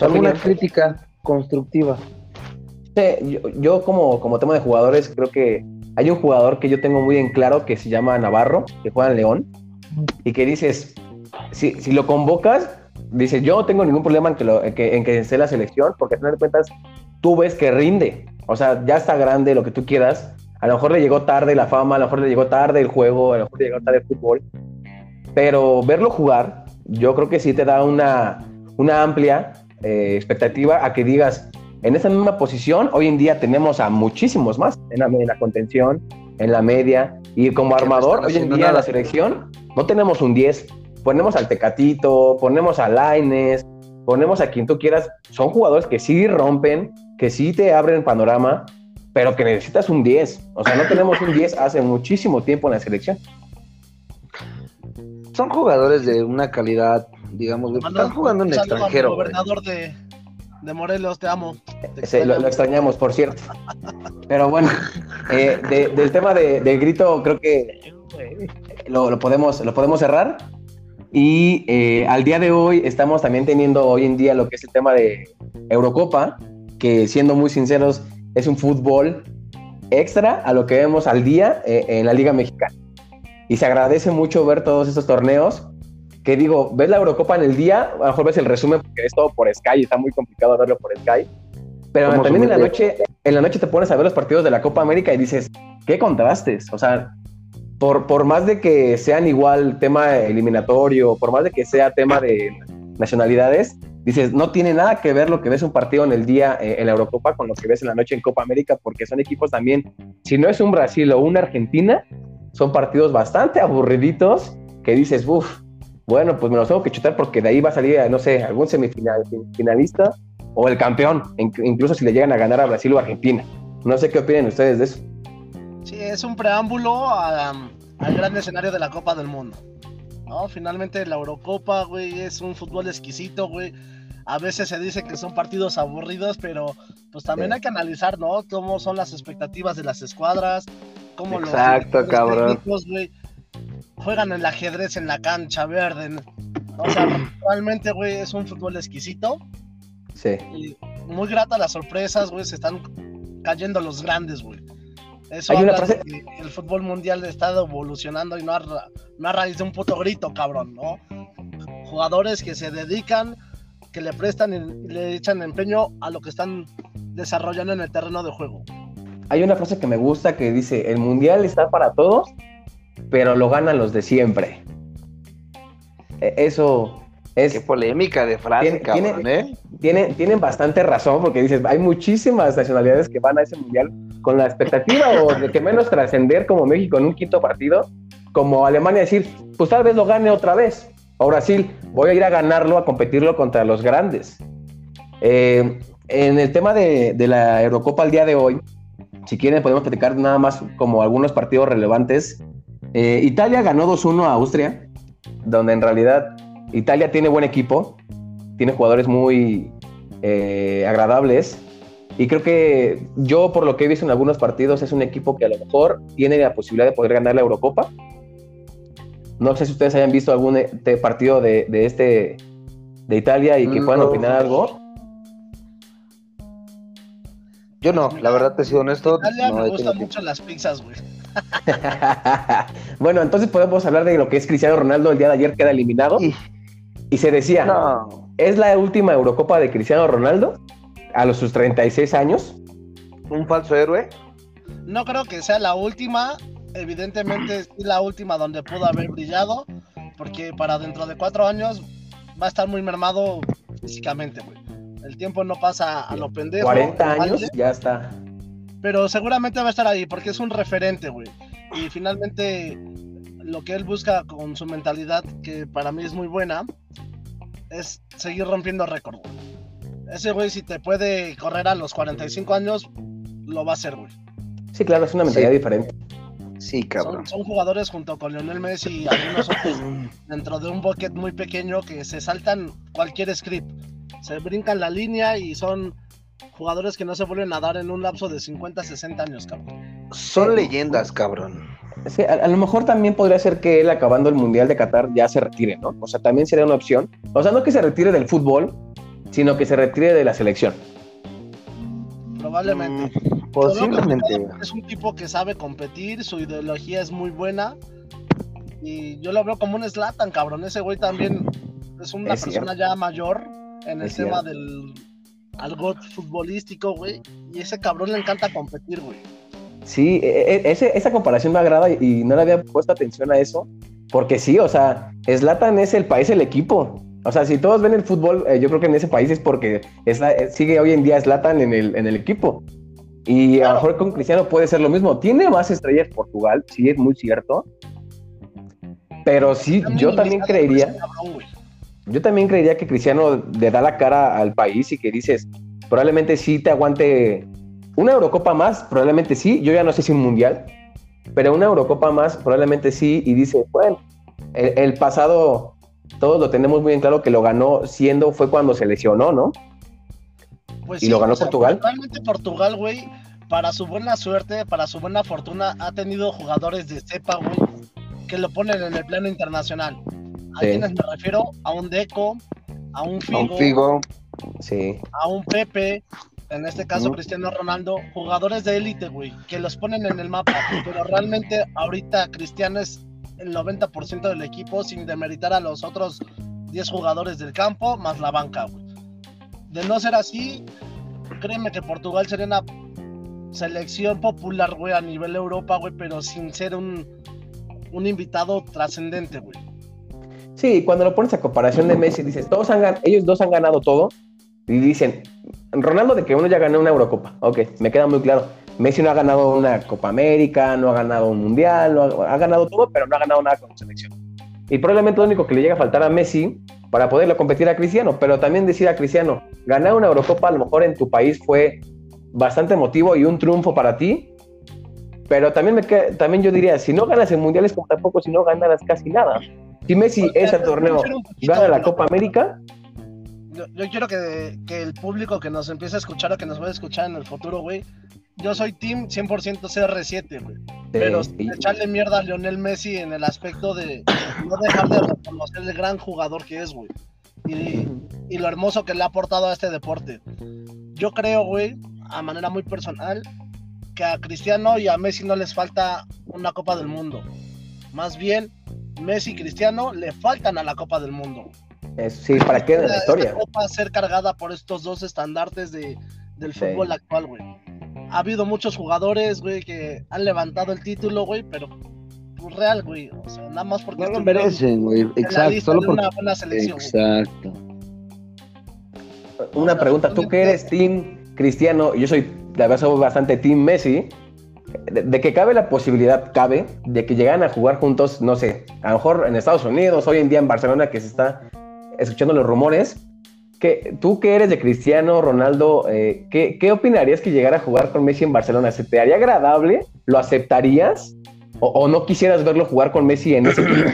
alguna crítica constructiva. yo, como, como tema de jugadores creo que hay un jugador que yo tengo muy en claro que se llama Navarro, que juega en León, y que dices, si, si lo convocas, dice yo no tengo ningún problema en que, lo, en que, en que esté la selección, porque al final de cuentas tú ves que rinde, o sea, ya está grande, lo que tú quieras, a lo mejor le llegó tarde la fama, a lo mejor le llegó tarde el juego, a lo mejor le llegó tarde el fútbol, pero verlo jugar, yo creo que sí te da una, una amplia eh, expectativa a que digas, en esa misma posición, hoy en día tenemos a muchísimos más en la, contención, en la media, y como armador, hoy en día en la selección, no tenemos un 10, ponemos al Tecatito, ponemos a Laines, ponemos a quien tú quieras, son jugadores que sí rompen, que sí te abren panorama, pero que necesitas un 10. O sea, no tenemos un 10 hace muchísimo tiempo en la selección. Son jugadores de una calidad, digamos, están jugando en el extranjero. Gobernador de, de, Morelos, te amo. lo, extrañamos, por cierto. Pero bueno, eh, del tema del grito, creo que lo, podemos, lo podemos cerrar. Y eh, al día de hoy estamos también teniendo hoy en día lo que es el tema de Eurocopa, que siendo muy sinceros, es un fútbol extra a lo que vemos al día eh, en la Liga Mexicana. Y se agradece mucho ver todos estos torneos que digo, ves la Eurocopa en el día, a lo mejor ves el resumen porque es todo por Sky, está muy complicado verlo por Sky. Pero también en la noche, en la noche te pones a ver los partidos de la Copa América y dices, qué contrastes. O sea, por, por más de que sean igual tema eliminatorio, por más de que sea tema de nacionalidades, dices, no tiene nada que ver lo que ves un partido en el día eh, en la Eurocopa con lo que ves en la noche en Copa América, porque son equipos también, si no es un Brasil o una Argentina, son partidos bastante aburriditos que dices, uff, bueno, pues me los tengo que chutar porque de ahí va a salir, no sé, algún semifinalista o el campeón, incluso si le llegan a ganar a Brasil o Argentina. No sé qué opinan ustedes de eso. Sí, es un preámbulo al gran escenario de la Copa del Mundo. ¿No? Finalmente la Eurocopa, güey, es un fútbol exquisito, güey. A veces se dice que son partidos aburridos, pero pues también hay que analizar, ¿no? Cómo son las expectativas de las escuadras, cómo Exacto, los, cabrón. güey, juegan el ajedrez en la cancha verde. O sea, [clears throat] realmente, güey, es un fútbol exquisito. Sí. Y muy grata las sorpresas, güey, se están cayendo los grandes, güey. Eso Hay una habla frase- de que el fútbol mundial ha estado evolucionando y no a, no a raíz de un puto grito, cabrón, ¿no? Jugadores que se dedican, que le prestan y le echan empeño a lo que están desarrollando en el terreno de juego. Hay una frase que me gusta que dice, el mundial está para todos, pero lo ganan los de siempre. E- Eso es... Qué polémica de frase, Tiene- cabrón, ¿eh? tienen, tienen bastante razón porque dices, hay muchísimas nacionalidades que van a ese mundial con la expectativa o de que menos trascender como México en un quinto partido, como Alemania decir, pues tal vez lo gane otra vez. O Brasil, voy a ir a ganarlo, a competirlo contra los grandes. Eh, en el tema de, de la Eurocopa al día de hoy, si quieren podemos platicar nada más como algunos partidos relevantes. Eh, Italia ganó 2-1 a Austria, donde en realidad Italia tiene buen equipo, tiene jugadores muy eh, agradables. Y creo que yo, por lo que he visto en algunos partidos, es un equipo que a lo mejor tiene la posibilidad de poder ganar la Eurocopa. No sé si ustedes hayan visto algún eh, partido de, de este de Italia y que puedan No. opinar algo. Yo no, la verdad te he sido honesto. Italia no me gustan mucho las pizzas, güey. [laughs] bueno, entonces podemos hablar de lo que es Cristiano Ronaldo el día de ayer queda eliminado. tiempo. Y se decía, No, ¿es la última Eurocopa de Cristiano Ronaldo? A los sus 36 años. un falso héroe. No creo que sea la última. Evidentemente sí la última donde pudo haber brillado. Porque para dentro de cuatro años va a estar muy mermado físicamente, güey. El tiempo no pasa a lo pendejo. 40 años, ¿vale? ya está. Pero seguramente va a estar ahí porque es un referente, güey. Y finalmente lo que él busca con su mentalidad, que para mí es muy buena, es seguir rompiendo récord. Ese güey si te puede correr a los 45 años, lo va a hacer, güey. Sí, claro, es una mentalidad Sí. diferente. Sí, cabrón. Son, son jugadores junto con Lionel Messi y algunos otros dentro de un bucket muy pequeño que se saltan cualquier script. Se brincan la línea y son jugadores que no se vuelven a dar en un lapso de 50, 60 años, cabrón. Son leyendas, cabrón. Sí, a, a lo mejor también podría ser que él acabando el Mundial de Qatar ya se retire, ¿no? O sea, también sería una opción. O sea, no que se retire del fútbol, sino que se retire de la selección. Probablemente. Mm, Posiblemente. Es un tipo que sabe competir, su ideología es muy buena. Y yo lo veo como un Slatan, cabrón. Ese güey también es una Es persona ya mayor en el Es tema cierto. del algo futbolístico, güey. Y ese cabrón le encanta competir, güey. Sí, e- e- ese- esa comparación me agrada y, no le había puesto atención a eso, porque sí, o sea, Slatan es el país, el equipo. O sea, si todos ven el fútbol, eh, yo creo que en ese país es porque es la- eh, sigue hoy en día Slatan en el, en el equipo. Y a lo mejor con Cristiano puede ser lo mismo. Tiene más estrellas Portugal, sí, es muy cierto. Pero sí, yo también creería, cabrón, yo también creería que Cristiano le da la cara al país y que dices, probablemente sí te aguante una Eurocopa más, probablemente sí, yo ya no sé si un mundial, pero una Eurocopa más probablemente sí y dice, bueno, el, el pasado todos lo tenemos muy en claro que lo ganó siendo, fue cuando se lesionó, ¿no? Pues ¿Y lo ganó Portugal? Realmente Portugal, güey, para su buena suerte, para su buena fortuna, ha tenido jugadores de cepa, güey, que lo ponen en el plano internacional. ¿A Sí. quienes me refiero? A un Deco, a un A Figo, un Figo. Sí, a un Pepe, en este caso. Cristiano Ronaldo, jugadores de élite, güey, que los ponen en el mapa, pero realmente ahorita Cristiano es el 90% del equipo sin demeritar a los otros 10 jugadores del campo más la banca, güey. De no ser así, créeme que Portugal sería una selección popular, güey, a nivel Europa, güey, pero sin ser un, un invitado trascendente, güey. Sí, cuando lo pones a comparación de Messi, dices, todos han ellos dos han ganado todo, y dicen, Ronaldo de que uno ya ganó una Eurocopa, ok, me queda muy claro. Messi no ha ganado una Copa América, no ha ganado un Mundial, no ha, ganado todo, pero no ha ganado nada con selección. Y probablemente lo único que le llega a faltar a Messi para poderle competir a Cristiano, pero también decir a Cristiano, ganar una Eurocopa a lo mejor en tu país fue bastante emotivo y un triunfo para ti, pero también, me también yo diría, si no ganas en mundiales, como tampoco si no ganas casi nada. Si Messi ese torneo gana la Copa América, yo, quiero que, el público que nos empiece a escuchar o que nos vaya a escuchar en el futuro, güey, yo soy team 100% CR7, güey. pero echarle mierda a Lionel Messi en el aspecto de no dejar de reconocer el gran jugador que es, güey. Y, y, lo hermoso que le ha aportado a este deporte. Yo creo, güey, a manera muy personal, que a Cristiano y a Messi no les falta una Copa del Mundo. Más bien, Messi y Cristiano le faltan a la Copa del Mundo sí, ¿para qué de la historia? Va a ser cargada por estos dos estandartes de, del fútbol actual, güey. Ha habido muchos jugadores, güey, que han levantado el título, güey, pero pues, real, güey. O sea, nada más porque. No lo merecen, güey. Exacto. Solo una buena selección. Exacto. Una pregunta, tú que eres Team Cristiano, yo soy, la verdad, soy bastante Team Messi. De, que cabe la posibilidad, cabe, de que llegan a jugar juntos, no sé, a lo mejor en Estados Unidos, hoy en día en Barcelona, que se está escuchando los rumores, que tú que eres de Cristiano Ronaldo, eh, ¿qué, opinarías que llegara a jugar con Messi en Barcelona? ¿Se te haría agradable? ¿Lo aceptarías? ¿O, no quisieras verlo jugar con Messi en ese equipo?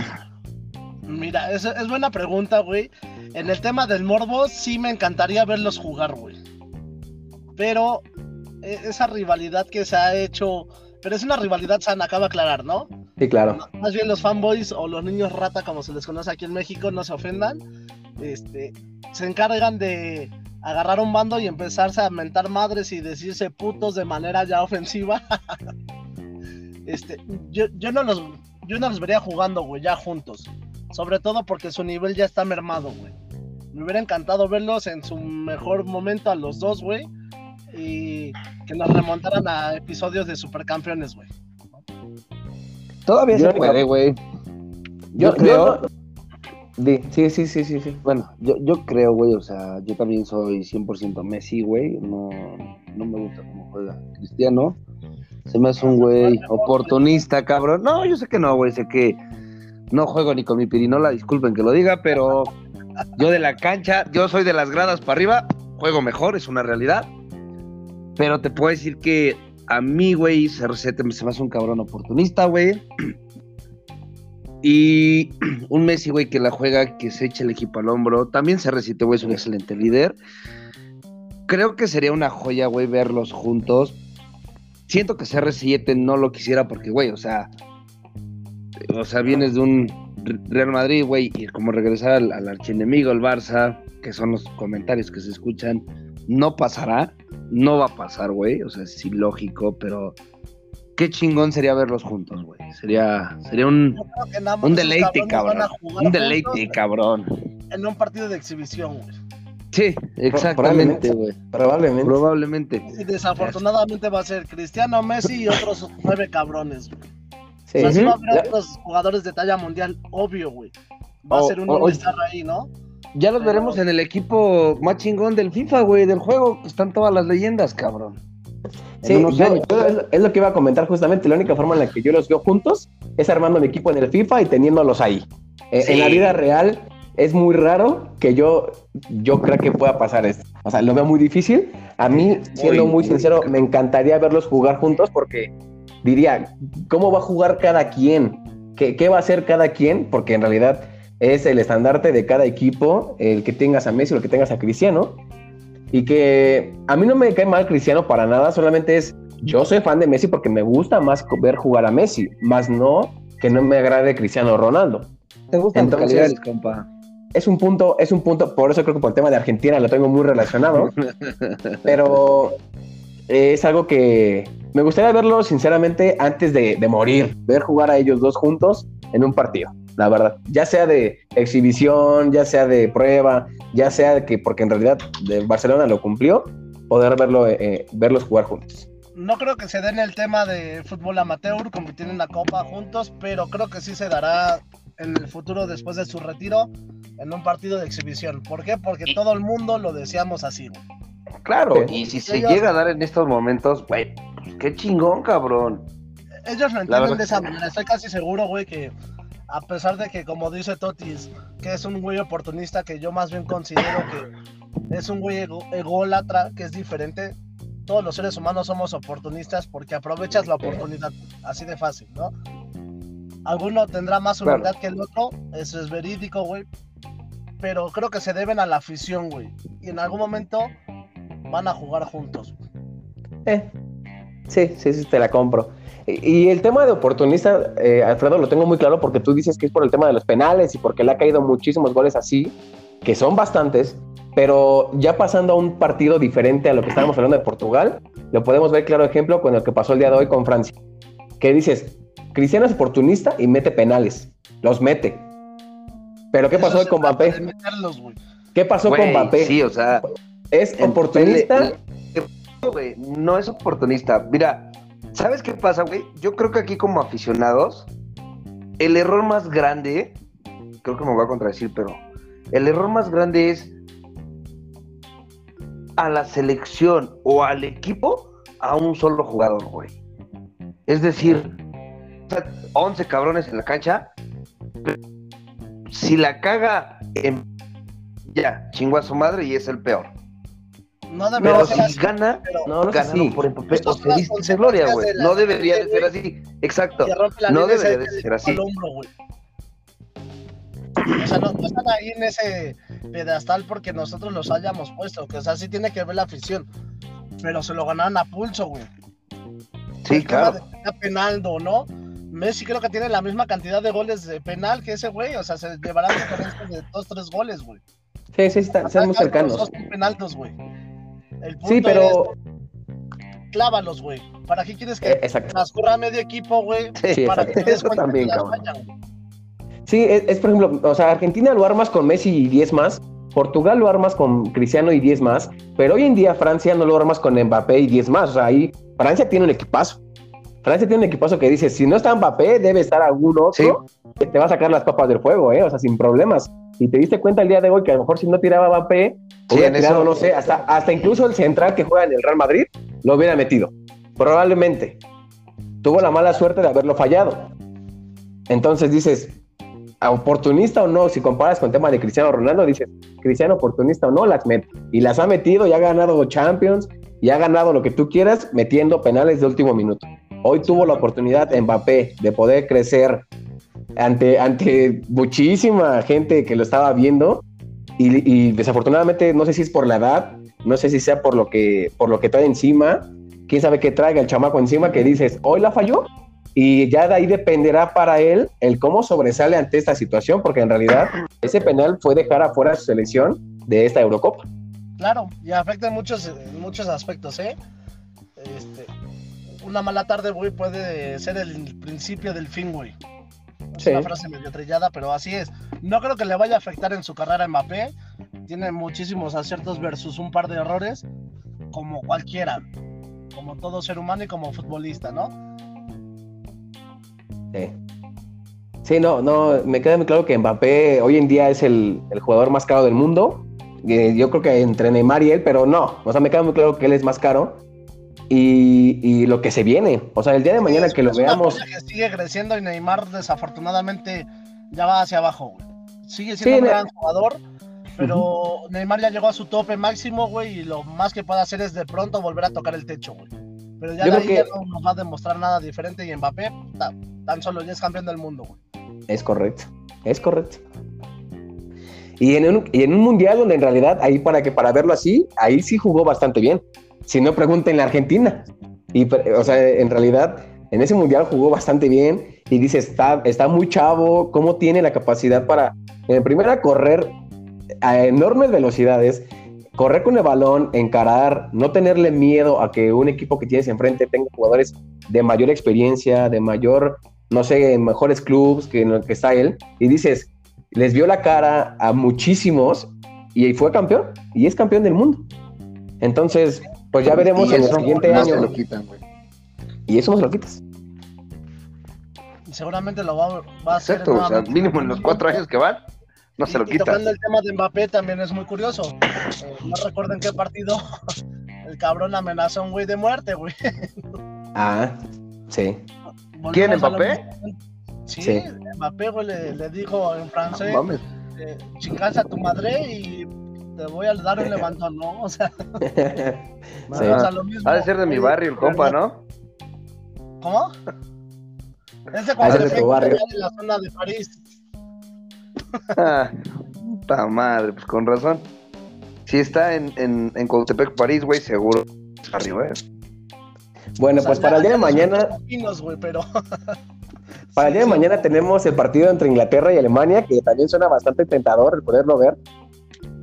[clears throat] Mira, es, es buena pregunta, güey. En el tema del morbo, sí me encantaría verlos jugar, güey. Pero e, esa rivalidad que se ha hecho, pero es una rivalidad sana, acaba de aclarar, ¿no? Sí, claro. Más bien los fanboys o los niños rata, como se les conoce aquí en México, no se ofendan este, se encargan de agarrar un bando y empezarse a mentar madres y decirse putos de manera ya ofensiva. [laughs] este, yo, yo, no los, yo no los vería jugando, güey, ya juntos. Sobre todo porque su nivel ya está mermado, güey. Me hubiera encantado verlos en su mejor momento a los dos, güey. Y que nos remontaran a episodios de supercampeones, güey. Todavía se puede, güey. Yo, creo sí, sí, sí, sí, sí. Bueno, yo, yo creo, güey, o sea, yo también soy 100% Messi, güey. No, no me gusta cómo juega Cristiano. Se me hace un güey oportunista, cabrón. No, yo sé que no, güey, sé que no juego ni con mi pirinola, disculpen que lo diga, pero yo de la cancha, yo soy de las gradas para arriba, juego mejor, es una realidad. Pero te puedo decir que a mí, güey, se, se me hace un cabrón oportunista, güey. Y un Messi, güey, que la juega, que se echa el equipo al hombro. También se resiste, güey, es un excelente líder. Creo que sería una joya, güey, verlos juntos. Siento que CR7 no lo quisiera porque, güey, o sea, o sea, vienes de un Real Madrid, güey, y como regresar al, al archienemigo, el Barça, que son los comentarios que se escuchan, no pasará, no va a pasar, güey, o sea, es ilógico, pero qué chingón sería verlos juntos, güey. Sería, sería un, un deleite, cabrón. Un deleite, cabrón. En un partido de exhibición, güey. Sí, exactamente, güey. Probablemente. Probablemente. Y desafortunadamente va a ser Cristiano, Messi y otros nueve cabrones, güey. Sí. O sea, va a haber otros jugadores de talla mundial, obvio, güey. Va a ser un estar ahí, ¿no? Ya los veremos en el equipo más chingón del FIFA, güey, del juego. Están todas las leyendas, cabrón. Sí, es, lo que iba a comentar justamente. La única forma en la que yo los veo juntos es armando mi equipo en el FIFA y teniéndolos ahí. Eh, en la vida real es muy raro que yo, yo crea que pueda pasar esto. O sea, lo veo muy difícil. A mí, siendo muy, sincero, me encantaría verlos jugar juntos porque diría, ¿cómo va a jugar cada quien? ¿Qué, ¿Qué va a hacer cada quien? Porque en realidad es el estandarte de cada equipo, el que tengas a Messi o el que tengas a Cristiano. Y que a mí no me cae mal Cristiano para nada, solamente es, yo soy fan de Messi porque me gusta más ver jugar a Messi, más no que no me agrade Cristiano Ronaldo. Te gusta Entonces, compa. Es un punto, es un punto, por eso creo que por el tema de Argentina lo tengo muy relacionado, [laughs] pero es algo que me gustaría verlo sinceramente antes de, de, morir, ver jugar a ellos dos juntos en un partido, la verdad. Ya sea de exhibición, ya sea de prueba, ya sea que porque en realidad de Barcelona lo cumplió, poder verlo, eh, verlos jugar juntos. No creo que se den el tema de fútbol amateur, compitiendo en la Copa juntos, pero creo que sí se dará en el futuro después de su retiro en un partido de exhibición. ¿Por qué? Porque todo el mundo lo deseamos así, güey. Claro, y si se llega a dar en estos momentos, güey, pues qué chingón, cabrón. Ellos lo entienden de esa manera. Estoy casi seguro, güey, que a pesar de que, como dice Totis, que es un güey oportunista, que yo más bien considero que es un güey ególatra, que es diferente. Todos los seres humanos somos oportunistas porque aprovechas la oportunidad, así de fácil, ¿no? Alguno tendrá más humildad que el otro, eso es verídico, güey. Pero creo que se deben a la afición, güey. Y en algún momento van a jugar juntos. Eh, sí, sí, sí, te la compro. Y, el tema de oportunista, eh, Alfredo, lo tengo muy claro porque tú dices que es por el tema de los penales y porque le ha caído muchísimos goles así, que son bastantes, pero ya pasando a un partido diferente a lo que estábamos hablando de Portugal, lo podemos ver claro ejemplo con lo que pasó el día de hoy con Francia. Que dices, Cristiano es oportunista y mete penales, los mete. Pero ¿qué pasó con Mbappé? ¿Qué pasó con Mbappé? Sí, o sea, es oportunista. no es oportunista. Mira, ¿sabes qué pasa, güey? Yo creo que aquí como aficionados, el error más grande, creo que me voy a contradecir, pero el error más grande es a la selección o al equipo a un solo jugador, güey. Es decir, 11 cabrones en la cancha, si la caga en... ya, chingo a su madre y es el peor. No pero si gana, no, no gana por Mbappé o se dice gloria, güey. No debería de ser así. Exacto. No debería de ser así. o sea, no, están ahí en ese pedestal porque nosotros los hayamos puesto. Que, o sea, sí tiene que ver la afición. Pero se lo ganaron a pulso, güey. Sí, claro. Penaldo, ¿no? Messi creo que tiene la misma cantidad de goles de penal que ese güey. O sea, se llevarán diferencias de dos, tres goles, güey. Sí, sí, están, muy cercanos. Dos güey sí, pero. clávalos, güey. ¿Para qué quieres que eh, transcurra medio equipo, güey? Sí, para que Eso también, Sí, es, por ejemplo, o sea, Argentina lo armas con Messi y 10 más, Portugal lo armas con Cristiano y 10 más, pero hoy en día Francia no lo armas con Mbappé y 10 más. O sea, ahí Francia tiene un equipazo. Francia tiene un equipazo que dice, si no está Mbappé, debe estar algún otro que te va a sacar las papas del juego, ¿eh? O sea, sin problemas. Y te diste cuenta el día de hoy que a lo mejor si no tiraba Mbappé, hubiera tirado, no sé, hasta, hasta incluso el central que juega en el Real Madrid lo hubiera metido. Probablemente. Tuvo la mala suerte de haberlo fallado. Entonces dices, oportunista o no, si comparas con el tema de Cristiano Ronaldo, dices, Cristiano oportunista o no, las mete. Y las ha metido y ha ganado Champions y ha ganado lo que tú quieras metiendo penales de último minuto. Hoy tuvo la oportunidad Mbappé de poder crecer ante, ante muchísima gente que lo estaba viendo y, desafortunadamente no sé si es por la edad, no sé si sea por lo que, por lo que trae encima, quién sabe qué traiga el chamaco encima que dices, hoy la falló y ya de ahí dependerá para él el cómo sobresale ante esta situación, porque en realidad ese penal fue dejar afuera su selección de esta Eurocopa. Claro, y afecta en muchos, muchos aspectos, ¿eh? Este, una mala tarde, güey, puede ser el principio del fin, güey. Es una frase medio trillada, pero así es. No creo que le vaya a afectar en su carrera a Mbappé. Tiene muchísimos aciertos versus un par de errores, como cualquiera. Como todo ser humano y como futbolista, ¿no? Sí. Sí, no, no, me queda muy claro que Mbappé hoy en día es el, el jugador más caro del mundo. Eh, yo creo que entre Neymar y él, pero no. O sea, me queda muy claro que él es más caro y, lo que se viene. O sea, el día de mañana que lo veamos. Que sigue creciendo y Neymar desafortunadamente ya va hacia abajo, güey. Sigue siendo un gran jugador, pero Neymar ya llegó a su tope máximo, güey, y lo más que puede hacer es de pronto volver a tocar el techo, güey. Pero ya de ahí ya no nos va a demostrar nada diferente y Mbappé tan solo ya es campeón del mundo, güey. Es correcto, es correcto. Y en, un, y en un mundial donde en realidad, ahí para que para verlo así, ahí sí jugó bastante bien. Si no, pregunten la Argentina. Y, o sea, en realidad, en ese mundial jugó bastante bien y dice, está, está muy chavo, cómo tiene la capacidad para, en primera, correr a enormes velocidades, correr con el balón, encarar, no tenerle miedo a que un equipo que tienes enfrente tenga jugadores de mayor experiencia, de mayor no sé, mejores clubes que en el que está él, y dices, les vio la cara a muchísimos y fue campeón, y es campeón del mundo. Entonces, pues ya veremos Y en el eso siguiente no año. se lo quitan, güey. Y eso no se lo quitas. Y seguramente lo va, va a hacer. Exacto, o sea, mínimo en los cuatro años que van, no Y- se lo quitan. tocando el tema de Mbappé también es muy curioso. Eh, no recuerdo en qué partido [laughs] el cabrón amenazó a un güey de muerte, güey. [laughs] Ah, sí. ¿Quién, Volvemos Mbappé? Sí, Sí. Mbappé, güey, le, le dijo en francés, No mames. eh, chingas a tu madre y te voy a dar un levantón, ¿no? O sea, Sí. [laughs] o sea, lo mismo. Ha de ser de mi barrio el compa, ¿no? ¿Cómo? Es de Ha de ser de tu barrio. de la zona de París. Ah, puta madre, pues con razón. Si está en, en, en Cautepec, París, güey, seguro. Arriba, eh. Bueno, O sea, pues para el día de mañana, pero [laughs] para el día de mañana tenemos el partido entre Inglaterra y Alemania, que también suena bastante tentador el poderlo ver,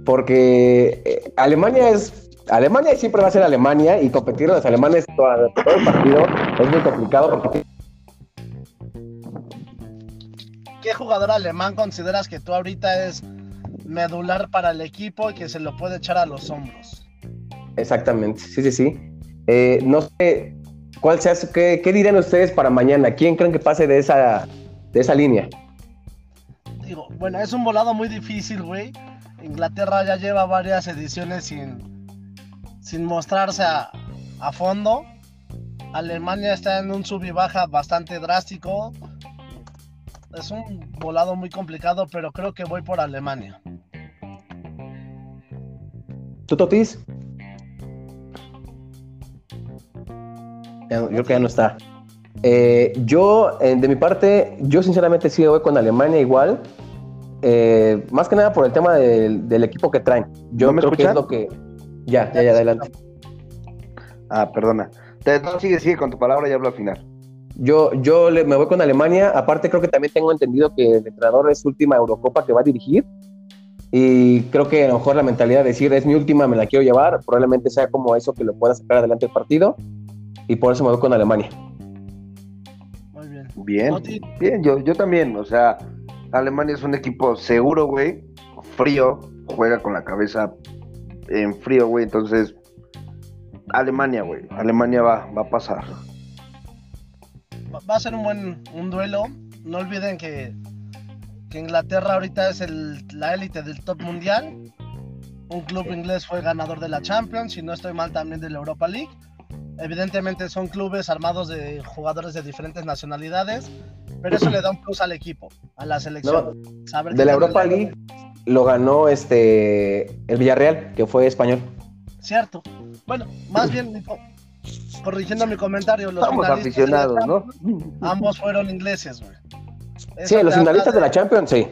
porque eh, Alemania es Alemania siempre va a ser Alemania y competir a los alemanes todo, todo el partido es muy complicado porque ¿qué jugador alemán consideras que tú ahorita es medular para el equipo y que se lo puede echar a los hombros? exactamente, sí, sí, sí. Eh, no sé cuál sea, su- qué, qué dirían ustedes para mañana. ¿Quién creen que pase de esa de esa línea? Digo, bueno, es un volado muy difícil, güey. Inglaterra ya lleva varias ediciones sin, sin mostrarse a, a fondo. Alemania está en un sub y baja bastante drástico. Es un volado muy complicado, pero creo que voy por Alemania. ¿Tú, Totis? Ya no- creo que ya no está. Eh, yo, eh, de mi parte, yo sinceramente sí voy con Alemania igual. Eh, más que nada por el tema del, del equipo que traen. Yo ¿No me creo que es lo que. Ya, ya, ya, adelante. Ah, perdona. Te- no, sigue, sigue con tu palabra y hablo al final. Yo, yo le- me voy con Alemania. Aparte, creo que también tengo entendido que el entrenador es su última Eurocopa que va a dirigir. Y creo que a lo mejor la mentalidad de decir es mi última, me la quiero llevar, probablemente sea como eso que lo pueda sacar adelante el partido. Y por eso me voy con Alemania. Muy bien. Bien, bien, yo, yo también, o sea, Alemania es un equipo seguro, güey, frío, juega con la cabeza en frío, güey, entonces, Alemania, güey, Alemania va, va a pasar. va- a ser un buen un duelo. No olviden que, que Inglaterra ahorita es el- la élite del top mundial. Un club inglés fue ganador de la Champions, si no estoy mal también de la Europa League. Evidentemente son clubes armados de jugadores de diferentes nacionalidades, pero eso le da un plus al equipo, a la selección. Saber De la Europa League lo ganó este el Villarreal, que fue español. Cierto. Bueno, más bien, corrigiendo mi comentario, los Estamos aficionados, ¿no? Ambos fueron ingleses, güey. Sí, los finalistas de la Champions, sí.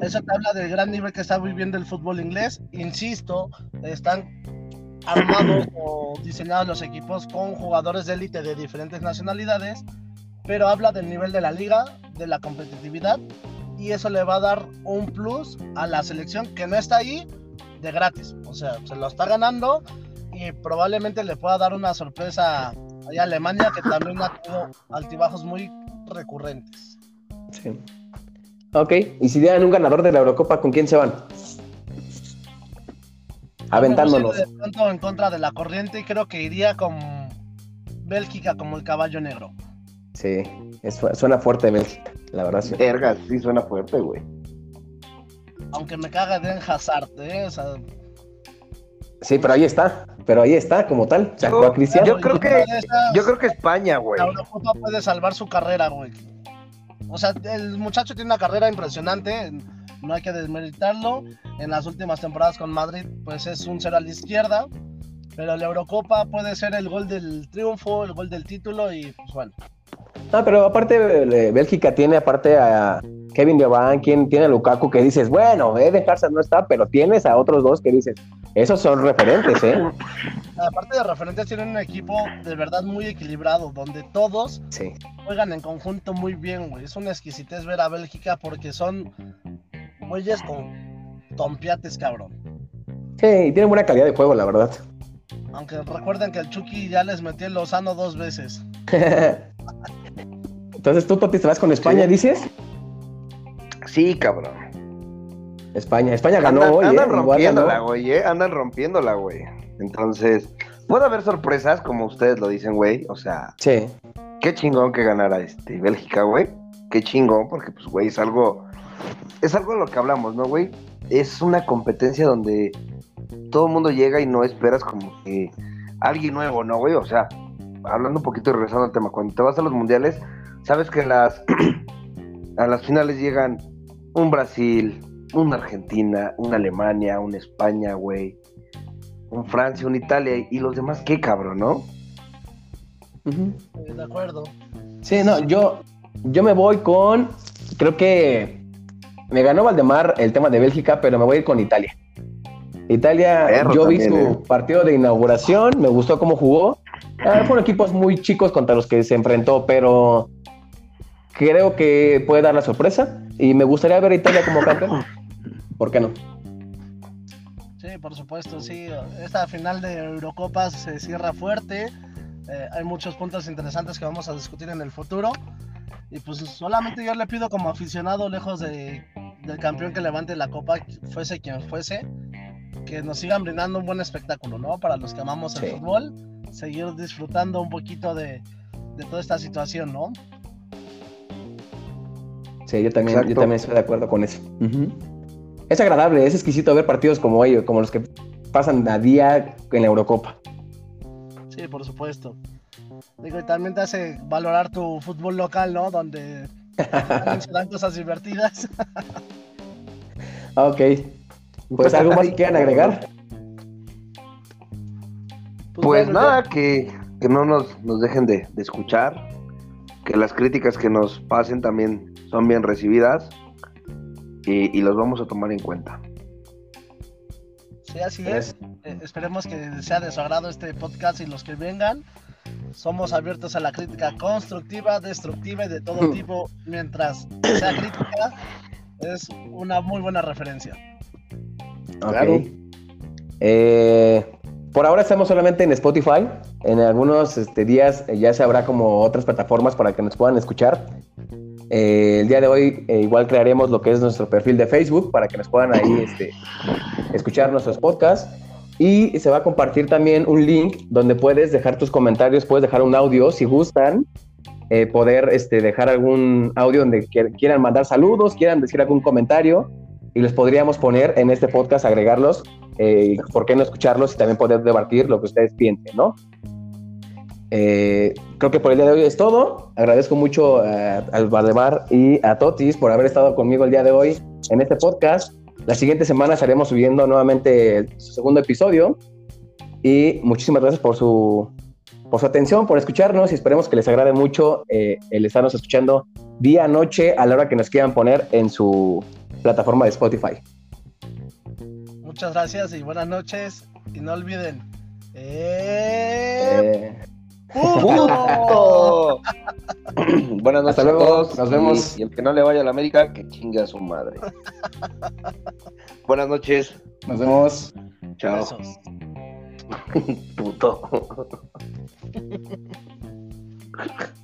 Eso te habla del gran nivel que está viviendo el fútbol inglés. Insisto, están armados o diseñados los equipos con jugadores de élite de diferentes nacionalidades, pero habla del nivel de la liga, de la competitividad, y eso le va a dar un plus a la selección que no está ahí de gratis. O sea, se lo está ganando y probablemente le pueda dar una sorpresa a Alemania, que también ha tenido altibajos muy recurrentes. Sí. Ok, y si dieran un ganador de la Eurocopa, ¿con quién se van? Aventándonos. De pronto en contra de la corriente y creo que iría con Bélgica como el caballo negro. Sí, es- suena fuerte Bélgica, la verdad. Sí. Verga, sí suena fuerte, güey. Aunque me caga Den Hazard, ¿eh? O sea, Sí, pero ahí está, pero ahí está como tal. Sacó Yo- a Cristiano. yo creo que- Yo creo que España, güey. la Eurocopa puede salvar su carrera, güey. O sea, el muchacho tiene una carrera impresionante, no hay que desmeritarlo. En las últimas temporadas con Madrid, pues es un cero a la izquierda. Pero la Eurocopa puede ser el gol del triunfo, el gol del título y pues bueno. No, pero aparte eh, Bélgica tiene aparte a Kevin De Bruyne, quien tiene a Lukaku que dices, bueno, Eden Hazard no está, pero tienes a otros dos que dices, esos son referentes, ¿eh? Aparte de referentes, tienen un equipo de verdad muy equilibrado, donde todos Sí. juegan en conjunto muy bien, güey. Es una exquisitez ver a Bélgica porque son güeyes con tompiates, cabrón. Sí, y tienen buena calidad de juego, la verdad. Aunque recuerden que el Chucky ya les metió el Lozano dos veces. [laughs] Entonces tú, Toti, te vas con España, Sí. dices? Sí, cabrón. España, España ganó andan, hoy, andan ¿eh? Rompiéndola, güey, ¿eh? Andan rompiéndola, güey. Entonces, puede haber sorpresas, como ustedes lo dicen, güey. O sea, Sí, qué chingón que ganara este Bélgica, güey. Qué chingón, porque, pues, güey, es algo. Es algo de lo que hablamos, ¿no, güey? Es una competencia donde todo el mundo llega y no esperas como que alguien nuevo, ¿no, güey? O sea, hablando un poquito y regresando al tema, cuando te vas a los mundiales, sabes que las, [clears throat] a las finales llegan un Brasil, una Argentina, una Alemania, una España, güey, un Francia, un Italia, y los demás, ¿qué cabrón, no? De acuerdo. Sí, no, yo, yo me voy con. Creo que me ganó Valdemar el tema de Bélgica, pero me voy a ir con Italia. Italia, Perro yo vi su ¿eh? partido de inauguración, me gustó cómo jugó. Ah, fueron equipos muy chicos contra los que se enfrentó, pero creo que puede dar la sorpresa y me gustaría ver a Italia como campeón. ¿Por qué no? Sí, por supuesto, sí. Esta final de Eurocopa se cierra fuerte. Eh, hay muchos puntos interesantes que vamos a discutir en el futuro. Y pues solamente yo le pido como aficionado, lejos de, del campeón que levante la copa, fuese quien fuese, que nos sigan brindando un buen espectáculo, ¿no? Para los que amamos el Sí. fútbol, seguir disfrutando un poquito de, de toda esta situación, ¿no? Sí, yo también, yo también estoy de acuerdo con eso. Es agradable, es exquisito ver partidos como ellos, como los que pasan a día en la Eurocopa. Sí, por supuesto. Digo, y también te hace valorar tu fútbol local, ¿no? Donde se dan cosas divertidas. Ok. Pues algo más que quieran agregar. Pues bueno, nada, que, que no nos, nos dejen de, de escuchar, que las críticas que nos pasen también son bien recibidas y, y los vamos a tomar en cuenta. Sí, así es. Eh, esperemos que sea de su agrado este podcast y los que vengan. Somos abiertos a la crítica constructiva, destructiva y de todo tipo. Mientras sea crítica, es una muy buena referencia. Claro. Eh, por ahora estamos solamente en Spotify. En algunos este, días eh, ya se habrá como otras plataformas para que nos puedan escuchar. Eh, el día de hoy eh, igual crearemos lo que es nuestro perfil de Facebook para que nos puedan ahí este, escuchar nuestros podcasts. Y se va a compartir también un link donde puedes dejar tus comentarios, puedes dejar un audio si gustan, eh, poder este, dejar algún audio donde quier- quieran mandar saludos, quieran decir algún comentario y los podríamos poner en este podcast, agregarlos, eh, por qué no escucharlos y también poder debatir lo que ustedes piensen, ¿no? Eh, creo que por el día de hoy es todo. Agradezco mucho a, al Valdemar y a Totis por haber estado conmigo el día de hoy en este podcast. La siguiente semana estaremos subiendo nuevamente su segundo episodio. Y muchísimas gracias por su, por su atención, por escucharnos y esperemos que les agrade mucho eh, el estarnos escuchando día, noche, a la hora que nos quieran poner en su plataforma de Spotify. Muchas gracias y buenas noches. Y no olviden. ¡Eh! Eh, ¡Puto! [laughs] Buenas noches Hasta luego, a todos. nos vemos. Y, y el que no le vaya a la América, que chingue a su madre. Buenas noches. nos vemos. Chao. Besos. [laughs] Puto. [laughs]